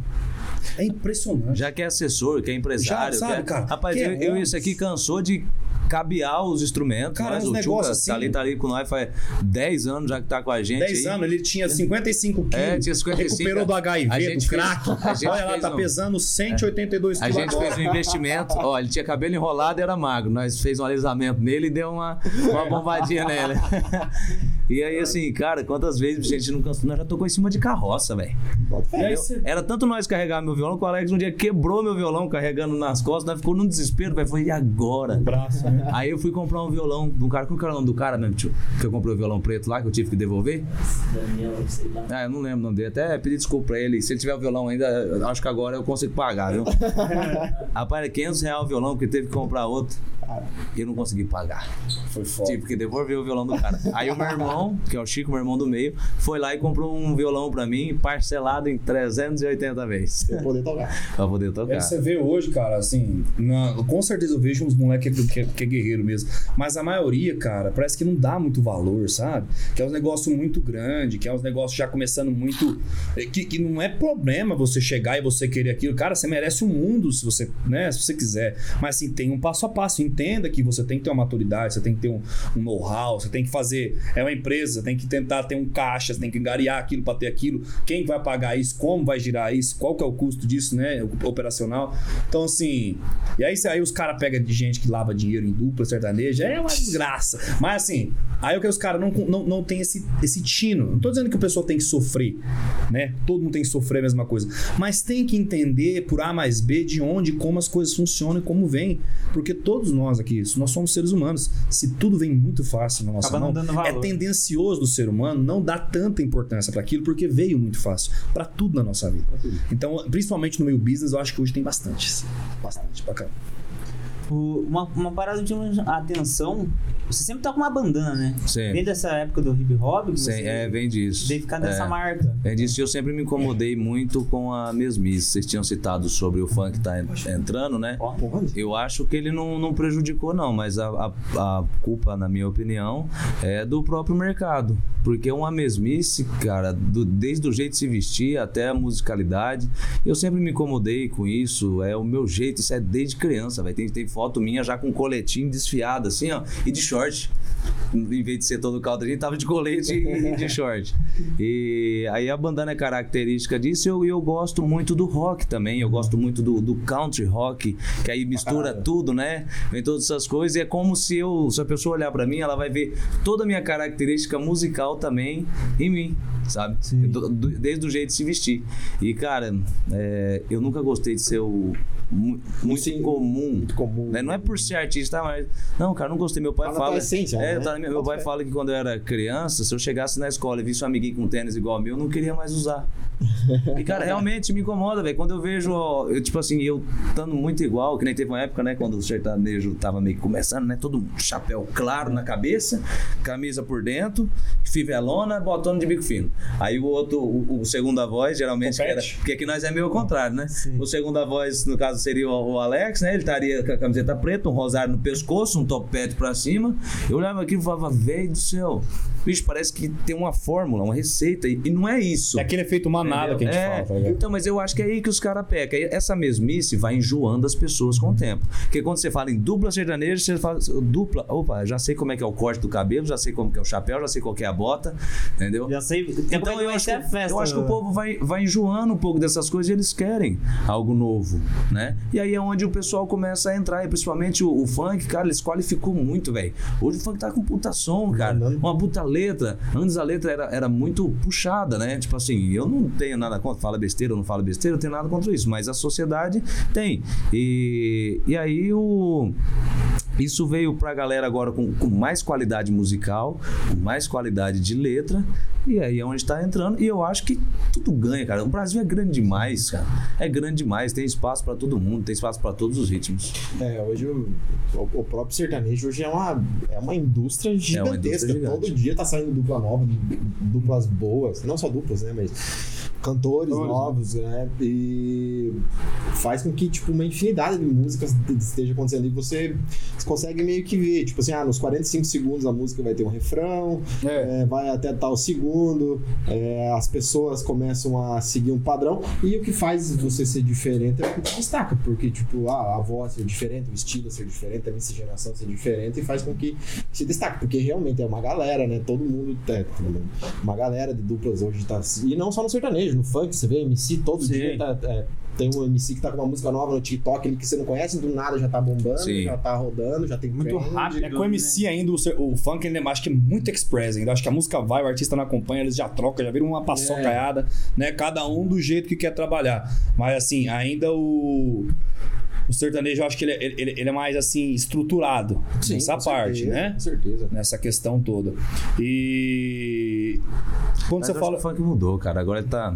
É impressionante. Já que é assessor, que é empresário. Já, sabe, que é- cara, Rapaz, que é eu, eu bom. esse aqui cansou de cabear os instrumentos. Cara, mas uns o Tchuca assim- tá ali, tá ali com nós faz 10 anos já que tá com a gente. 10 aí. anos, ele tinha 55 quilos. É, tinha 55, Recuperou do a HIV, do gente fez- crack. a Olha lá, tá um- pesando 182 A quilos gente agora. fez um investimento, ó, ele tinha cabelo enrolado e era magro. Nós fez um alisamento nele e deu uma, uma bombadinha nele. (laughs) E aí, assim, cara, quantas vezes a gente não cansou? Nós já tocou em cima de carroça, velho. Era tanto nós carregar meu violão que o Alex um dia quebrou meu violão carregando nas costas, nós ficou num desespero, velho. Falei, e agora? braço, né? Aí eu fui comprar um violão de um cara. Qual que era o nome do cara mesmo, tio? Que eu comprei o violão preto lá, que eu tive que devolver? Daniel, sei lá. Ah, eu não lembro o nome dele. Até pedi desculpa pra ele. Se ele tiver o violão ainda, acho que agora eu consigo pagar, viu? (laughs) Rapaz, era 500 reais o violão, porque teve que comprar outro. E eu não consegui pagar. Foi foda. Tive que devolver o violão do cara. Aí o meu irmão, que é o Chico, meu irmão do meio, foi lá e comprou um violão pra mim, parcelado em 380 vezes. Pra eu poder tocar. (laughs) pra poder tocar. você vê hoje, cara, assim, na- com certeza eu vejo uns moleques que, que, que é guerreiro mesmo. Mas a maioria, cara, parece que não dá muito valor, sabe? Que é um negócio muito grande, que é uns negócios já começando muito. Que, que não é problema você chegar e você querer aquilo. Cara, você merece o mundo se você, né, se você quiser. Mas assim, tem um passo a passo. Entenda que você tem que ter uma maturidade, você tem que ter um, um know-how, você tem que fazer. É uma empresa, tem que tentar ter um caixa, tem que garear aquilo para ter aquilo. Quem vai pagar isso? Como vai girar isso? Qual que é o custo disso, né? Operacional. Então, assim. E aí, aí os caras pegam de gente que lava dinheiro em dupla sertaneja. É uma desgraça. Mas assim, aí o que os caras não, não, não tem esse, esse tino. Não tô dizendo que o pessoal tem que sofrer, né? Todo mundo tem que sofrer a mesma coisa. Mas tem que entender por A mais B de onde, como as coisas funcionam e como vem. Porque todos nós aqui, nós somos seres humanos. Se tudo vem muito fácil na nossa Acaba não mão, é valor. Tendencioso do ser humano não dar tanta importância para aquilo porque veio muito fácil para tudo na nossa vida. Então, principalmente no meio business, eu acho que hoje tem bastante. Bastante bacana. O- uma, uma parada de atenção. Você sempre tá com uma bandana, né? Sim. Vem dessa época do hip hop, Sim, é, vem disso. veio ficar dessa É. marca. É disso, eu sempre me incomodei muito com a mesmice. Vocês tinham citado sobre o funk que tá en- entrando, né? Eu acho que ele não, não prejudicou, não, mas a, a, a culpa, na minha opinião, é do próprio mercado. Porque uma mesmice, cara, do- desde o jeito de se vestir até a musicalidade, eu sempre me incomodei com isso. É o meu jeito, isso é desde criança, vai. Tem, tem foto minha já com coletinho desfiado, assim, ó, e de short. Em vez de ser todo gente tava de colete e (laughs) de short. E aí a bandana é característica disso e eu, eu gosto muito do rock também. Eu gosto muito do, do country rock, que aí mistura tudo, né? Vem todas essas coisas e é como se eu, se a pessoa olhar pra mim, ela vai ver toda a minha característica musical também em mim, sabe? Do- do- desde o jeito de se vestir. E, cara, é, eu nunca gostei de ser o mu- muito Sim, comum. Muito comum. né? Não é por ser artista, mas. Não, cara, não gostei. Meu pai Tá fala. essência, é, né? tá meu pai fala que quando eu era criança, se eu chegasse na escola e visse um amiguinho com tênis igual ao meu, eu não queria mais usar. E, cara, realmente me incomoda, velho. Quando eu vejo, ó, eu, tipo assim, eu estando muito igual, que nem teve uma época, né, quando o sertanejo tava meio começando, né? Todo chapéu claro na cabeça, camisa por dentro, fivelona, botão de bico fino. Aí o outro, o, o segunda voz, geralmente, que era, porque aqui nós é meio ao contrário, né? Sim. O segunda voz, no caso, seria o, o Alex, né? Ele estaria com a camiseta preta, um rosário no pescoço, um topete pra cima. Eu olhava aquilo e falava, velho do céu, bicho, parece que tem uma fórmula, uma receita, e, e não é isso. É aquele efeito manada Entendeu? que a gente É, fala, tá? Então, mas eu acho que é aí que os caras pecam. Essa mesmice vai enjoando as pessoas com o tempo. Porque quando você fala em dupla sertaneja, você fala dupla. Opa, já sei como é que é o corte do cabelo, já sei como que é o chapéu, já sei qual que é a bota, entendeu? Já sei. Então eu acho, que, eu acho que o povo vai, vai enjoando um pouco dessas coisas e eles querem algo novo, né? E aí é onde o pessoal começa a entrar, e principalmente o, o funk, cara, eles qualificou muito, velho. Hoje o funk tá com puta som, cara, Mandando. uma puta letra. Antes a letra era, era muito puxada, né? Tipo assim, eu não tenho nada contra, fala besteira ou não fala besteira, eu tenho nada contra isso, mas a sociedade tem. E, e aí o Isso veio pra galera agora com, com mais qualidade musical, com mais qualidade de letra, e aí é onde está entrando. E eu acho que tudo ganha, cara. O Brasil é grande demais, cara. É grande demais, tem espaço pra todo mundo, tem espaço pra todos os ritmos. É, hoje o, o- próprio sertanejo hoje é uma, é uma indústria gigantesca. indústria gigante. Todo dia tá saindo dupla nova, duplas boas. Não só duplas, né? Mas cantores Cantores, novos, né? E faz com que, tipo, uma infinidade de músicas esteja acontecendo. E você, consegue meio que ver, tipo assim, ah, nos 45 segundos a música vai ter um refrão, É. é, vai até tal segundo, é, as pessoas começam a seguir um padrão, e o que faz você ser diferente é o que te destaca, porque, tipo, ah, a voz ser diferente, o estilo ser diferente, a miscigenação ser diferente, e faz com que se destaque, porque realmente é uma galera, né? Todo mundo, é, uma galera de duplas hoje tá. E não só no sertanejo, no funk, você vê MC todo Sim. dia tá. é, tem um MC que tá com uma música nova no TikTok, ele que você não conhece, do nada já tá bombando, Sim. já tá rodando, já tem Muito trend. rápido. É com o MC ainda, o, o funk ainda acho que é muito express ainda. Acho que a música vai, o artista não acompanha, eles já trocam, já viram uma paçocaiada, né? Cada um do jeito que quer trabalhar. Mas assim, ainda o. O sertanejo, eu acho que ele, é- ele, ele é mais assim, estruturado Sim, nessa parte, certeza, né? Com certeza. Nessa questão toda. E. Quando Mas você fala. que o funk mudou, cara. Agora ele tá,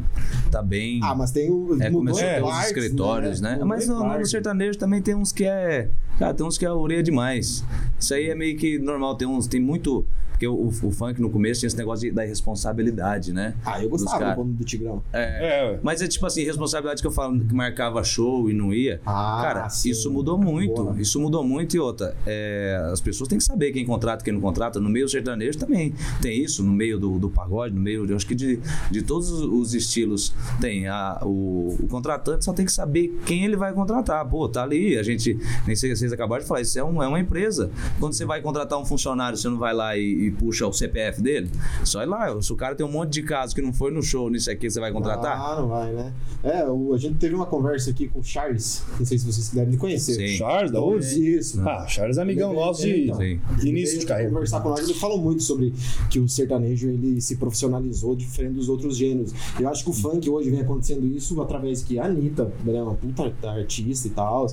tá bem. Ah, mas tem o. É, começou a em ter os partes, escritórios, né? Mudou Mas no, no sertanejo também tem uns que é. Cara, tem uns que é orelha demais. Isso aí é meio que normal. Tem uns. Tem muito. Porque o, o funk no começo tinha esse negócio de, da responsabilidade, né? Ah, eu gostava do, do Tigrão. É. É. Mas é tipo assim, responsabilidade que eu falo que marcava show e não ia. Ah, Cara, sim. isso mudou muito. Boa. Isso mudou muito e outra. é, as pessoas têm que saber quem contrata e quem não contrata. No meio sertanejo também tem isso, no meio do, do pagode, no meio, eu acho que de, de todos os estilos tem. A, o, o contratante só tem que saber quem ele vai contratar. Pô, tá ali, a gente, nem sei se vocês acabaram de falar, isso é, um- é uma empresa. Quando você vai contratar um funcionário, você não vai lá e, e puxa o CPF dele? Só ir lá. Se o cara tem um monte de casos que não foi no show, nisso aqui, você vai contratar? Ah, não vai, né? É, o- a gente teve uma conversa aqui com o Charles. Não sei se vocês devem conhecer. Sim. Charles da Uzi? Isso. Ah, Charles é amigão Ele- nosso de, então, de início de carreira. conversar com nós, ele falou muito sobre que o sertanejo ele se profissionalizou diferente dos outros gêneros. Eu acho que o funk hoje vem acontecendo isso através que a Anitta, né, uma puta artista e tal,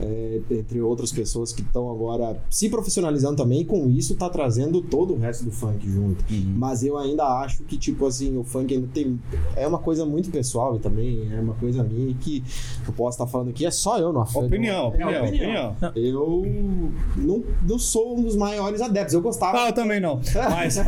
é, entre outras pessoas que estão agora se profissionalizando também, e com isso tá trazendo todo o resto do funk junto. Uhum. Mas eu ainda acho que, tipo assim, o funk ainda tem. É uma coisa muito pessoal e também é uma coisa minha que eu posso estar falando aqui, é só eu, não Opinião, opinião, É, opinião. Eu não, não sou um dos maiores adeptos. Eu gostava. Ah, eu também não. Mas, (laughs)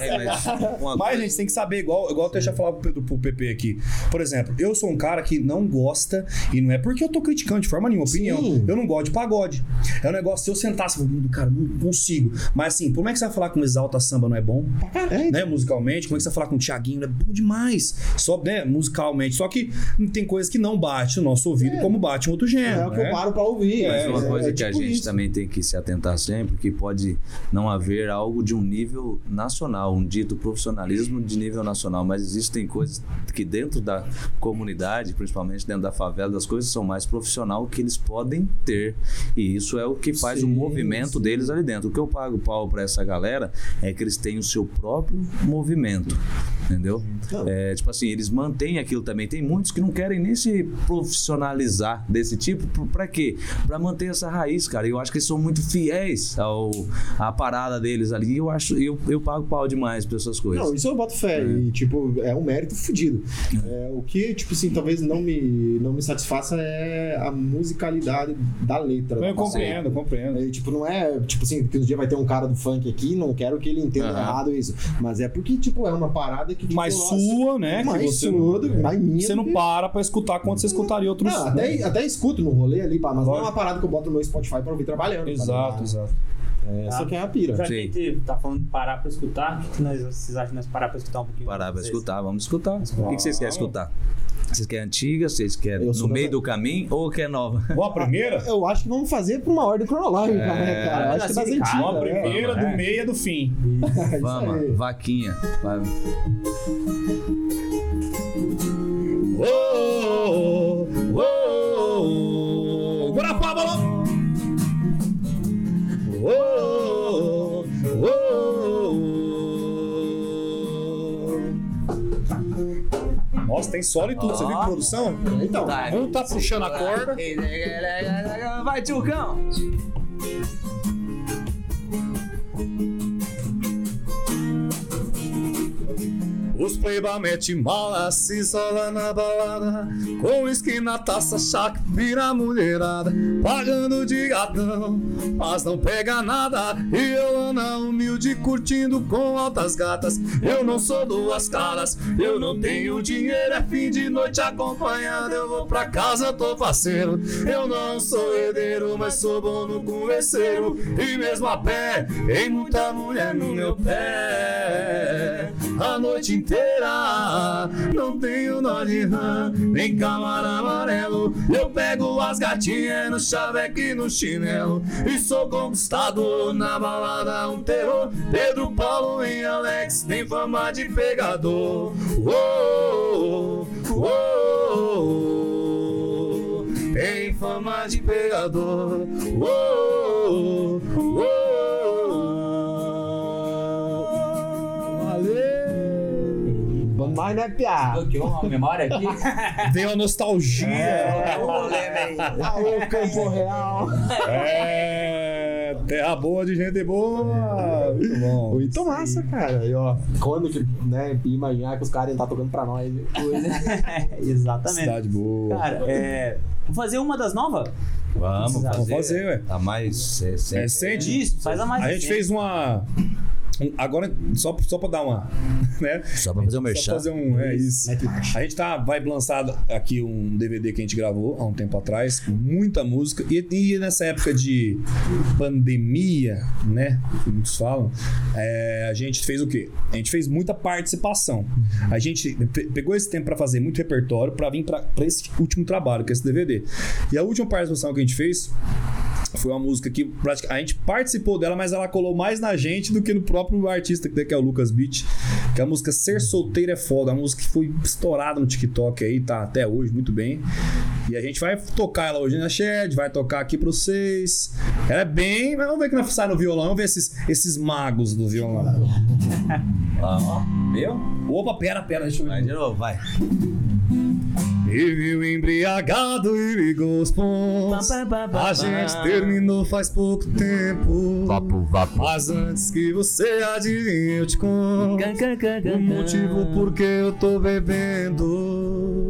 É, mas uma mas a gente tem que saber, igual, igual eu já falava pro, pro PP aqui. Por exemplo, eu sou um cara que não gosta, e não é porque eu tô criticando de forma nenhuma, opinião. Sim. Eu não gosto de pagode. É um negócio, se eu sentasse, eu falo, cara, não consigo. Mas assim, como é que você vai falar um exalta samba não é bom? É, né, musicalmente, como é que você vai falar com o Thiaguinho? É bom demais. Só, né, musicalmente. Só que tem coisas que não bate no nosso ouvido, como bate em outro gênero. é o que né? eu paro pra ouvir. Mas É, uma é, coisa é que a tipo gente isso. também tem que se atentar sempre, que pode não haver algo de um nível nacional, um dito profissionalismo de nível nacional, mas existem coisas que dentro da comunidade, principalmente dentro da favela, das coisas são mais profissional que eles podem ter. E isso é o que faz o Sim, movimento sim. deles ali dentro. O que eu pago pau para essa galera é que eles têm o seu próprio movimento, entendeu? Não. É, tipo assim, eles mantêm aquilo também. Tem muitos que não querem nem se profissionalizar desse tipo. P- Pra quê? Pra manter essa raiz, cara. Eu acho que eles são muito fiéis ao, à parada deles ali. Eu acho, eu, eu pago pau demais pra essas coisas. Não, isso eu boto fé. E, tipo, é um mérito fudido. É, o que, tipo assim, talvez não me, não me satisfaça é a musicalidade da letra. Eu compreendo, eu compreendo. É, tipo, não é, tipo assim, que um dia vai ter um cara do funk aqui, não quero que ele entenda Aham. errado isso. Mas é porque, tipo, é uma parada que, tipo, mais nossa, sua, né? mais que você sua, do- mais minha. Você não que- para pra escutar quando você escutaria outros. Não, até, até escuto no rolê ali, pá, mas não é uma parada que eu boto no meu Spotify pra ouvir trabalhando. Exato, tá exato. ligado? Essa Tá. que é a pira. Já que a gente tá falando de parar pra escutar, o que, que nós, vocês acham de nós parar pra escutar um pouquinho? Parar pra Vocês? escutar, vamos escutar. O que, que vocês querem escutar? Vocês querem antiga? Vocês querem Eu no meio da- do caminho ou quer nova? Ó, a primeira? Eu acho que vamos fazer por uma ordem cronológica, né, cara? Eu acho que das antigas. a né? primeira, Vamos, do é. meio e do fim. (laughs) É isso Vamos, vaquinha. Vai. Nossa, tem solo e tudo. Você viu produção? Então. Um tá puxando a corda. Vai, Tchucão! Os playba mete mala, se isola na balada. Com uísque na taça, chaca, vira mulherada. Pagando de gatão, mas não pega nada. E eu ando humilde, curtindo com altas gatas. Eu não sou duas caras, eu não tenho dinheiro É fim de noite acompanhado, eu vou pra casa, tô parceiro Eu não sou herdeiro, mas sou bom no converseiro. E mesmo a pé, tem muita mulher no meu pé. A noite inteira. Não tenho nó de rã, nem camarão amarelo. Eu pego as gatinhas no chaveco e no chinelo. E sou conquistado na balada, um terror. Pedro Paulo e Alex tem fama de pegador. Uou, uou, tem fama de pegador. Uou, uou. vamos mais, né, Piá? Bloqueou uma memória aqui. (laughs) Veio a nostalgia. É, o rolê, velho. Aô, Campo Real. É, terra boa de gente boa. Muito bom. Muito massa, cara. E ó, quando que, né, imaginar que os caras iam estar tocando pra nós. É, (laughs) Exatamente. Cidade boa. Cara, é. Vamos fazer uma das novas? Vamos fazer. Vamos fazer, ué. A mais recente. Recente? Isso, faz a mais A gente fez uma. Um- Agora, só, só pra dar uma. (laughs) Né? Só pra fazer Só o merchan. fazer um. É isso. A gente tá, vai lançar aqui um DVD que a gente gravou há um tempo atrás, com muita música. E, e nessa época de pandemia, né? Que muitos falam, é, a gente fez o quê? A gente fez muita participação. A gente pe- pegou esse tempo pra fazer muito repertório pra vir pra pra esse último trabalho, que é esse DVD. E a última participação que a gente fez foi uma música que a gente participou dela, mas ela colou mais na gente do que no próprio artista, que é o Lucas Beach. Que a música Ser Solteiro é Foda. A música que foi estourada no TikTok aí, tá até hoje muito bem. E a gente vai tocar ela hoje na Shed, vai tocar aqui pra vocês. Ela é bem. mas Vamos ver que não sai no violão, vamos ver esses, esses magos do violão. (laughs) Ó, ó, viu? Opa, pera, pera, deixa eu Vai ver. de novo, vai. E viu embriagado e ligou os pontos. A gente terminou faz pouco tempo. Vapo, vapo. Mas antes que você adivinhe, eu te conto o motivo por que eu tô bebendo.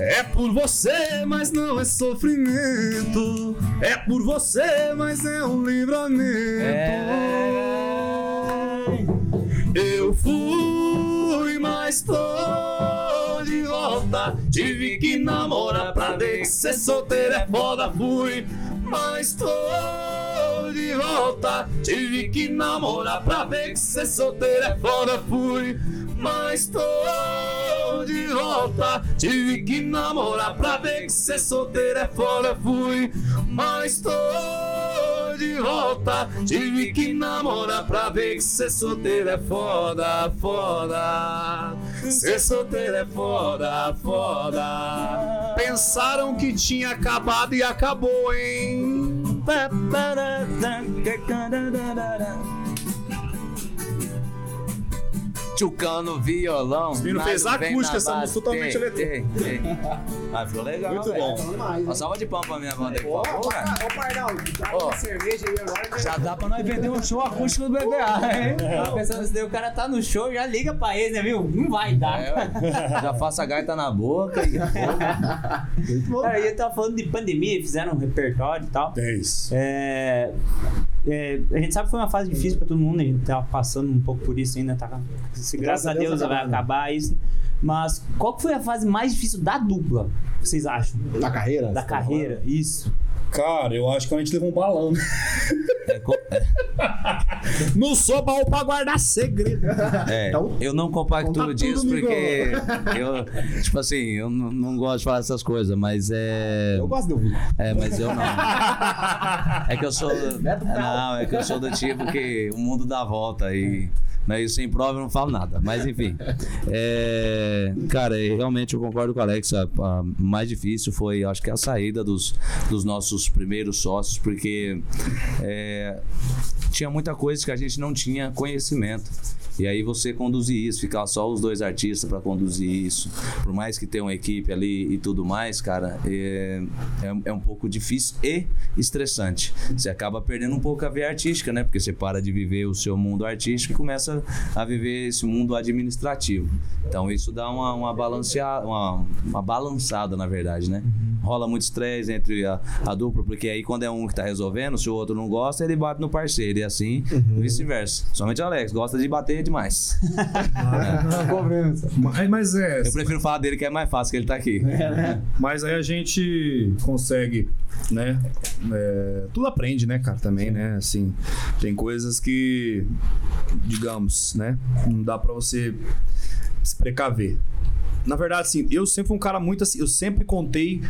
É por você, mas não é sofrimento. É por você, mas é um livramento. Eu fui, mas tô Tive que namorar pra ver que ser solteiro é foda. Fui, mas tô de volta. Tive que namorar pra ver que ser solteiro é foda. Fui, mas tô de volta. Tive que namorar pra ver que ser solteiro é foda. Fui, mas tô de volta. Tive que namorar pra ver que ser solteiro é foda, foda. Ser solteiro é foda, foda. Pensaram que tinha acabado e acabou, hein? Ba, ba, da, da, da, da, da, da, da. Tchucando violão. menino nada fez acústica, essa música totalmente eletrônica. tem, tem. Ah, ficou legal. Muito velho. bom. Demais, Uma salva de palmas pra minha banda aí, por favor. Ô, Pardal, traz Ó. uma cerveja aí agora. Já dá pra nós vender um show acústico do BBA, hein? Tá pensando se daí o cara tá no show, já liga pra ele, né, viu? Não vai dar. É. Já faço a gaita na boca. E... Muito bom. Cara, eu tava falando de pandemia, fizeram um repertório e tal. É isso. É, é, a gente sabe que foi uma fase difícil pra todo mundo, a gente tava passando um pouco por isso ainda, tá, se, graças a Deus, vai acabando. acabar isso. Mas qual que foi a fase mais difícil da dupla, vocês acham? Da carreira? Da tá carreira, isso. Cara, eu acho que a gente levou um balão. É, co- é, (laughs) Não sou baú pra guardar segredo. é, Então, eu não compactuo conta disso tudo, porque (laughs) eu, tipo assim, eu não, não gosto de falar essas coisas, mas é. Eu gosto de ouvir. É, mas eu não. (laughs) É que eu sou. Não, é que eu sou do tipo que o mundo dá volta e. Né, e sem prova eu não falo nada. Mas enfim. (laughs) É, cara, realmente eu concordo com o Alex. A, a mais difícil foi, acho que a saída dos, dos nossos primeiros sócios, porque é, tinha muita coisa que a gente não tinha conhecimento. E aí você conduzir isso, ficar só os dois artistas para conduzir isso, por mais que tenha uma equipe ali e tudo mais, cara, é, é, é um pouco difícil e estressante. Você acaba perdendo um pouco a veia artística, né? Porque você para de viver o seu mundo artístico e começa a viver esse mundo administrativo. Então isso dá uma, uma balanceada, uma, uma balançada, na verdade, né? Rola muito estresse entre a, a dupla, porque aí quando é um que tá resolvendo, se o outro não gosta, ele bate no parceiro. E assim, vice-versa. Somente o Alex gosta de bater demais. (laughs) Mas, mas é. Eu prefiro falar dele que é mais fácil, que ele tá aqui. Mas aí a gente consegue, né? é, tudo aprende, né, cara, também, né? Assim, tem coisas que, digamos, né? Não dá pra você se precaver. Na verdade, assim, eu sempre fui um cara muito assim, eu sempre contei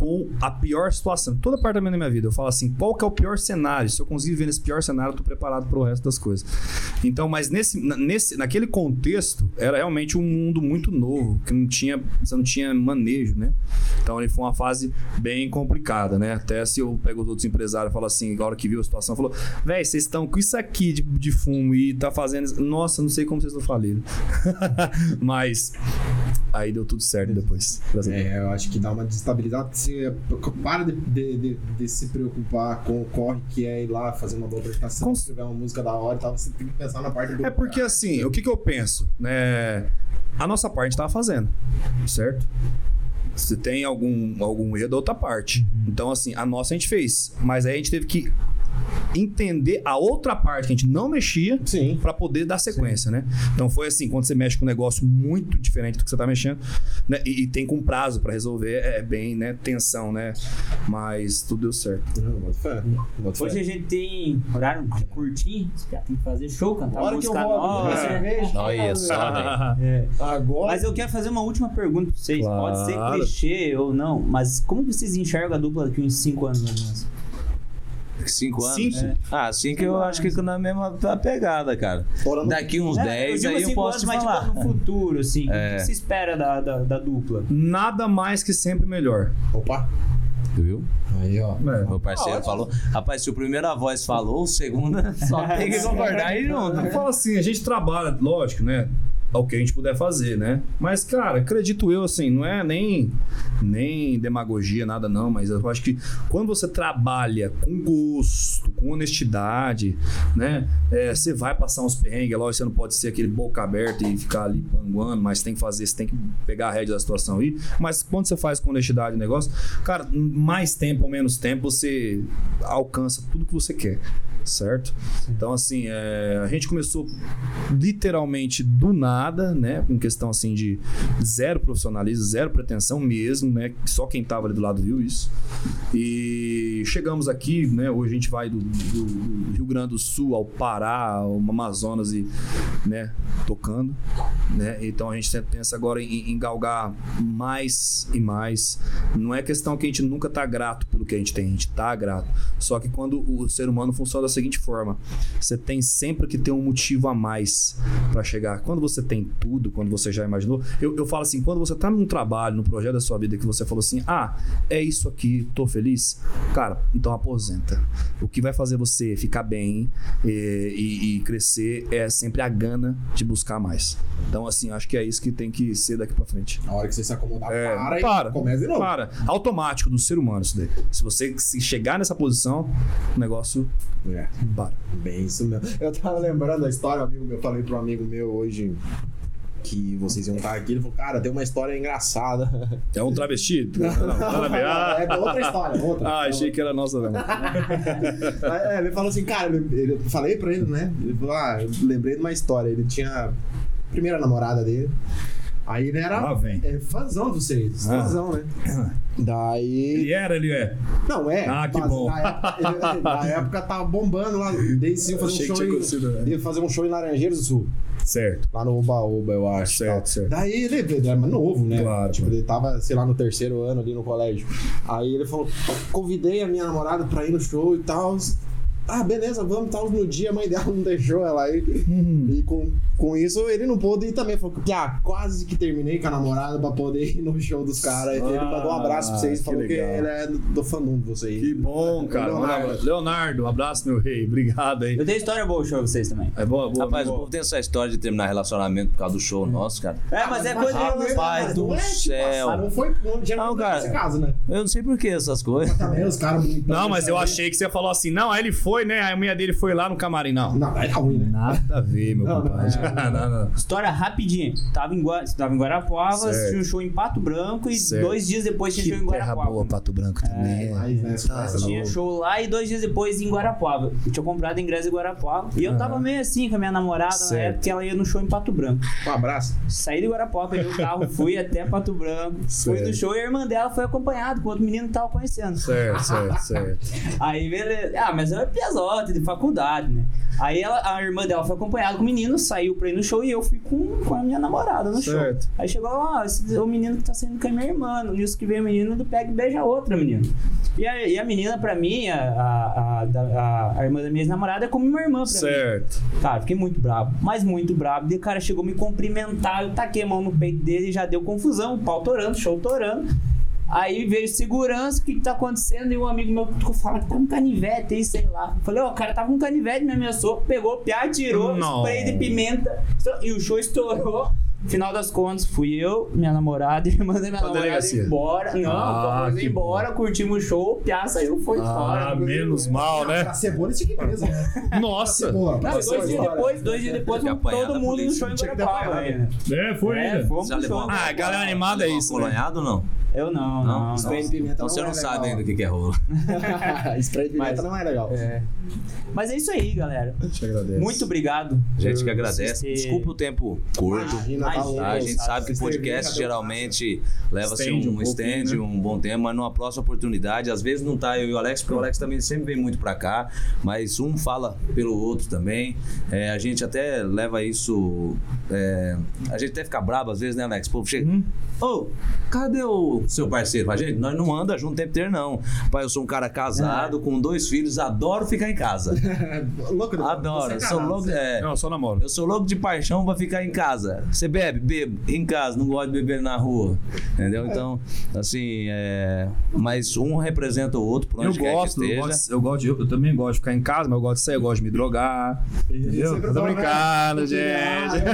com a pior situação. Toda parte da minha vida, eu falo assim, qual que é o pior cenário? Se eu conseguir viver nesse pior cenário, eu tô preparado pro resto das coisas. Então, mas nesse, na- nesse, naquele contexto, era realmente um mundo muito novo, que não tinha, você não tinha manejo, né? Então, ele foi uma fase bem complicada, né? Até se eu pego os outros empresários e falo assim, a hora que viu a situação, falou, véi, vocês estão com isso aqui de, de fumo e tá fazendo... isso." Nossa, não sei como vocês não faliram. (laughs) mas aí deu tudo certo depois. É, eu acho que dá uma desestabilizada, para de, de- de- se preocupar com o corre que é ir lá fazer uma boa apresentação, Com- escrever uma música da hora e tal, você tem que pensar na parte do. É porque assim, o que, que eu penso? Né? A nossa parte tava fazendo, certo? Se tem algum, algum erro da outra parte. Então, assim, a nossa a gente fez. Mas aí a gente teve que entender a outra parte que a gente não mexia Sim. para poder dar sequência, né? Então foi assim, quando você mexe com um negócio muito diferente do que você tá mexendo, né? E, e tem com prazo para resolver, é bem, né? Tensão, né? Mas tudo deu certo. Não, bota fé. Bota fé. Hoje a gente tem horário curtinho, já tem que fazer show, cantar Hora que eu música vou nova. abrir né? cerveja. Olha só, velho. (laughs) É. Agora. Mas eu quero fazer uma última pergunta pra vocês. Pode ser Claro. clichê ou não, mas como que vocês enxergam a dupla daqui uns 5 anos mais ou menos? Cinco anos? Cinco? É. Ah, cinco eu acho que na mesma pegada, cara. Fora no- Daqui uns É, 10 digo aí eu posso anos, te mas falar. tipo, no futuro, assim, o É. que você espera da, da, da dupla? Nada mais que sempre melhor. Opa. Viu? Aí, ó. É. Meu parceiro falou. Rapaz, se o primeiro a voz falou, o segundo (laughs) só tem que concordar aí junto. Eu falo assim, a gente trabalha, lógico, né? Ao que a gente puder fazer, né? Mas, cara, acredito eu, assim, não é nem, nem demagogia, nada não, mas eu acho que quando você trabalha com gosto, com honestidade, né? é, você vai passar uns perrengues, é lógico, você não pode ser aquele boca aberta e ficar ali panguando, mas tem que fazer, você tem que pegar a rédea da situação aí. Mas quando você faz com honestidade o negócio, cara, mais tempo ou menos tempo, você alcança tudo que você quer certo? Então, assim, é, a gente começou literalmente do nada, né? Com questão, assim, de zero profissionalismo, zero pretensão mesmo, né? Só quem tava ali do lado viu isso. E chegamos aqui, né? Hoje a gente vai do, do- Rio Grande do Sul ao Pará, ao Amazonas e, né? Tocando, né? Então a gente pensa agora em, em galgar mais e mais. Não é questão que a gente nunca tá grato pelo que a gente tem, a gente tá grato. Só que quando o ser humano funciona da seguinte forma: você tem sempre que ter um motivo a mais para chegar. Quando você tem tudo, quando você já imaginou, eu, eu falo assim: quando você tá num trabalho, num projeto da sua vida que você falou assim, ah, é isso aqui, tô feliz, cara, então aposenta. O que vai fazer você ficar bem eh, e, e crescer é sempre a gana de buscar mais. Então, assim, acho que é isso que tem que ser daqui para frente. A hora que você se acomodar, É, para e para. começa de novo. Para. Automático do ser humano isso daí. Se você se chegar nessa posição, o negócio É. para. Bem, isso mesmo. Eu tava lembrando a história, um amigo meu, eu falei pro amigo meu hoje que vocês iam estar aqui. Ele falou, cara, tem uma história engraçada. É um travesti? (laughs) Não, não, nada a ver. Ah, é outra história, outra. ah, achei que era nossa. Não. (laughs) É, ele falou assim, cara, ele- eu falei pra ele, né? Ele falou, ah, eu lembrei de uma história. Ele tinha a primeira namorada dele. Aí ele era Lá vem. é, fãzão de vocês, Ah. fãzão, né? Daí. Ele era, ele é. Não, é. Ah, que bom. Na época, ele- na (laughs) época tava bombando lá. Desde fazer um show. em- né? Ia fazer um show em Laranjeiras do Sul. Certo. Lá no Oba Oba, eu acho. Certo, tal. certo. Daí ele, ele era novo, né? Claro, Tipo, ele tava, sei lá, no terceiro ano ali no colégio. Aí ele falou: convidei a minha namorada pra ir no show e tal. Ah, beleza, vamos, tal, no dia, a mãe dela não deixou ela ir. Uhum. E com, com isso, ele não pôde ir também. Falou que, ah, quase que terminei com a namorada pra poder ir no show dos caras. ele mandou um abraço pra vocês e que falou que, legal. ele é do, do fandom de vocês. Que bom, cara. Leonardo. Leonardo, um abraço, meu rei. Obrigado aí. Eu tenho história boa show pra vocês também. É boa, boa. Rapaz, o boa. povo tem essa história de terminar relacionamento por causa do show nosso, cara. É, mas é coisa ah, de pai cara, do não céu. ah, não foi não, já Não, não, cara. nesse caso, né? Eu não sei por que essas coisas. Também os caras. Não, mas eu achei que você falou assim, não, aí ele foi, né? Aí a mulher dele foi lá no camarim. Não. Não, aí tá ruim, né? Nada a ver, meu Não, compadre. é. (laughs) Não, não. História rapidinha. Tava em, Gua... Tava em Guarapuava, Certo. assisti um show em Pato Branco e Certo. dois dias depois tinha show em terra Guarapuava. boa, Pato Branco também. Mas, né, Tá Tinha show lá e dois dias depois em Guarapuava. Eu tinha comprado ingresso em Guarapuava. E eu tava meio assim com a minha namorada Certo. na época que ela ia no show em Pato Branco. Um abraço. Saí de Guarapuava, peguei o carro, fui até Pato Branco. Fui Certo. no show e a irmã dela foi acompanhada com outro menino que tava conhecendo. Certo, certo, certo. Aí, beleza. Ah, mas eu era de faculdade, né? Aí ela, a irmã dela foi acompanhada com o menino, saiu pra ir no show e eu fui com, com a minha namorada no Certo. show. Aí chegou, ó, esse é o menino que tá saindo com a minha irmã. Nisso que veio o menino do pega e beija outra menina. E a, e a menina, pra mim, a, a, a, a- irmã da minha ex-namorada é como uma irmã pra mim. Certo. Cara, fiquei muito bravo, mas muito bravo. Daí o cara chegou me cumprimentar, eu taquei a mão no peito dele e já deu confusão, o pau torando, show torando. Aí veio segurança, o que, que tá acontecendo? E um amigo meu ficou falando que tá um canivete aí, sei lá. Eu Falei, ó, o cara tava com um canivete, me ameaçou, pegou piá, tirou, Não. spray de pimenta, e o show estourou. Final das contas, fui eu, minha namorada (laughs) e a da minha Pra namorada delegacia. embora. Não, Ah, fomos que embora, curtimos o show, o piá saiu, foi fora. Ah, menos mal, Pra né? cebola tinha que ir preso, né? Nossa. Não, dois dias depois, dois dias depois, todo a mundo no show em que Guarapuava apanhado. ainda. É, foi É, ainda. fomos Já pro levou show. Ah, galera animada é isso, né? ou não? Eu não, Não? não. Spray de pimenta Então não você é não legal. sabe ainda o que que é rolo. (laughs) Spray de pimenta Mas- não é legal. É. Mas é isso aí, galera. Te agradeço. Muito obrigado. A gente que agradece. Desculpa o tempo curto. Imagina, tá. Tá, a gente sabe que podcast geralmente leva-se Estende um, um pouquinho, stand, né? um bom tempo, mas numa próxima oportunidade, às vezes não tá eu e o Alex, porque o Alex também sempre vem muito pra cá, mas um fala pelo outro também. É, a gente até leva isso. é, a gente até fica brabo às vezes, né, Alex? O povo chega. Hum. Ô, cadê o seu parceiro? Fala, gente, nós não anda junto o tempo inteiro, não. Pai, eu sou um cara casado, É. com dois filhos, adoro ficar em casa. (laughs) louco, não. Adoro, Você é eu sou casado, louco. você- É, Não, só namoro. eu sou louco de paixão pra ficar em casa. Você bebe? Bebo. Em casa, não gosto de beber na rua. Entendeu? Então, assim, é... mas um representa o outro por Eu onde quer gosto, que eu gosto, eu gosto de- eu também gosto de ficar em casa, mas eu gosto de sair, eu gosto de me drogar. Entendeu? Sempre Tô né? brincando, de gente.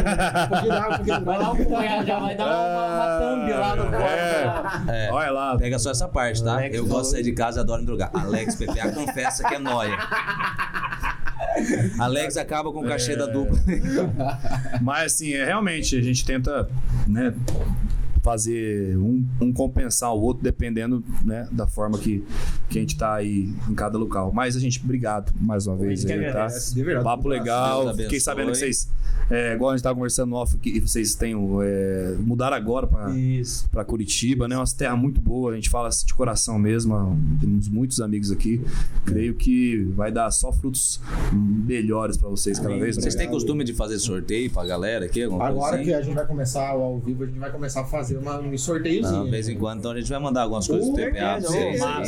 Vai dar um punhado, já vai dar uma, uma thumb lá no corpo. É. Olha lá. Pega só essa parte, tá? Alex eu gosto de sair de casa e adoro me drogar. Alex PPA confessa que é nóia. (laughs) Alex acaba com o cachê É. da dupla. (laughs) Mas assim, é, realmente a gente tenta, né, fazer um, um compensar o outro dependendo, né, da forma que, que a gente tá aí em cada local. Mas a gente, obrigado mais uma vez aí, tá? verdade. Papo legal. Fiquei sabendo que vocês, é, igual a gente tava conversando off, que vocês têm, é, mudaram agora para Curitiba, né? Uma terra muito boa, a gente fala assim de coração mesmo. Temos muitos amigos aqui. Creio que vai dar só frutos melhores para vocês cada vez Vocês têm costume de fazer sorteio pra galera aqui? Agora assim? que a gente vai começar ao vivo, a gente vai começar a fazer uma, um sorteiozinho. Não, de vez em quando, então a gente vai mandar algumas coisas Com TPA pra vocês tá?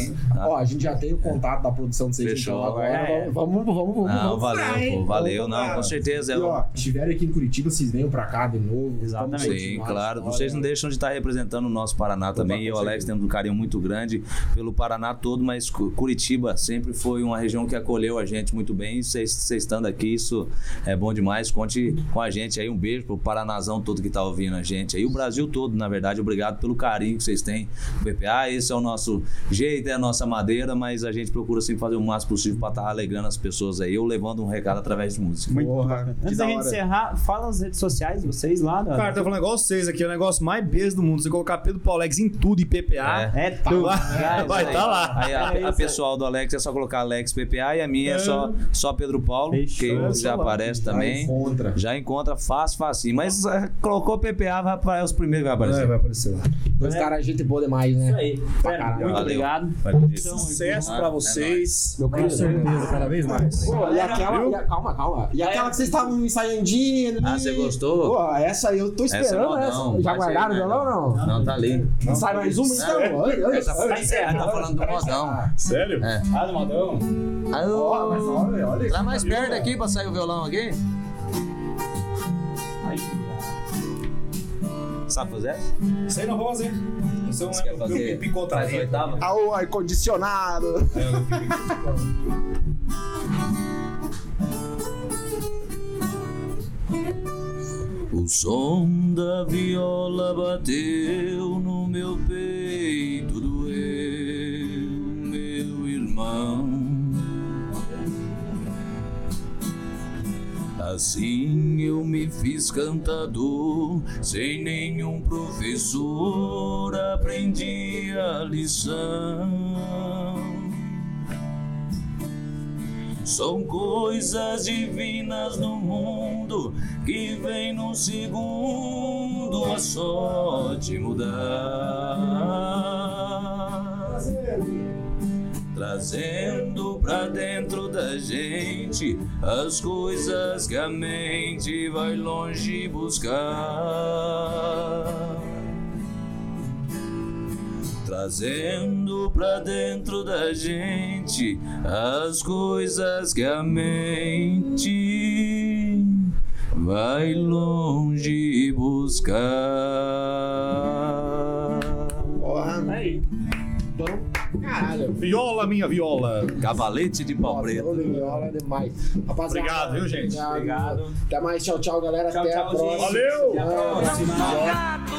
Ó, a gente já tem o contato da produção de vocês, Fechou. então agora É. vamos, vamos, vamos. Não, vamos valeu, pô, valeu, Vamos não, com certeza. E É, ó, estiverem aqui em Curitiba, vocês venham pra cá de novo. Exatamente. Sim, claro. história. Vocês não deixam de estar representando o nosso Paraná também. E eu e o Alex temos um carinho muito grande pelo Paraná todo, mas Cu- Curitiba sempre foi uma região que acolheu a gente muito bem. Vocês vocês estando aqui, isso é bom demais. Conte com a gente aí. Um beijo pro Paranazão todo que tá ouvindo a gente aí. O Brasil todo, na verdade. Obrigado pelo carinho que vocês têm com o PPA. Esse é o nosso jeito, é a nossa madeira, mas a gente procura sempre fazer o máximo possível para estar alegrando as pessoas aí ou levando um recado através de música. Porra, que Antes da da gente encerrar, fala as redes sociais vocês lá. Da... Cara, tá falando igual vocês aqui, é o negócio mais besta do mundo. Você colocar Pedro Paulex em tudo e PPA. É, tá. Eu- Já, vai (laughs) já. tá lá. Aí a, É a pessoal do Alex é só colocar Alex PPA e a minha é, só, só Pedro Paulo, Fechou. que já aparece Já também. encontra. Já encontra fácil, fácil. Mas eh, colocou PPA, vai aparecer os primeiros que vai aparecer. É, vai aparecer lá. Dois caras, gente boa demais, né? Isso aí. Caralho. muito Valeu. obrigado. Pedir. Então, Sucesso Ah, pra é vocês. Meu Com querido. certeza, cada vez mais. Pô, e aquela, e a- calma, calma. E aquela que vocês estavam ensaiando violãozinho. Ah, você gostou? Pô, essa aí eu tô Essa é esperando essa. modão. Já guardaram o né? violão ou não? Não, tá ali. Sai mais uma então? É. Essa tá tá falando do modão. Sério? É. Ah, do modão? Olha, olha. Tá mais perto aqui pra sair o violão aqui? Sabe fazer essa? Sei na voz, hein? Esse é um Você quer fazer? Faz oitava? Ah, o ar-condicionado. O som da viola bateu no meu peito, Assim eu me fiz cantador, sem nenhum professor, aprendi a lição. São coisas divinas no mundo que vem num segundo a sorte mudar. Trazendo pra dentro da gente as coisas que a mente vai longe buscar trazendo pra dentro da gente as coisas que a mente vai longe buscar. Caralho. Viola, minha viola. Cavalete de pau preto. Viola demais. Rapaziada, Obrigado, viu, gente? Obrigado. Até mais, tchau, tchau, galera. Tchau, Até tchau, a próxima. gente. Valeu! Até a próxima. Gato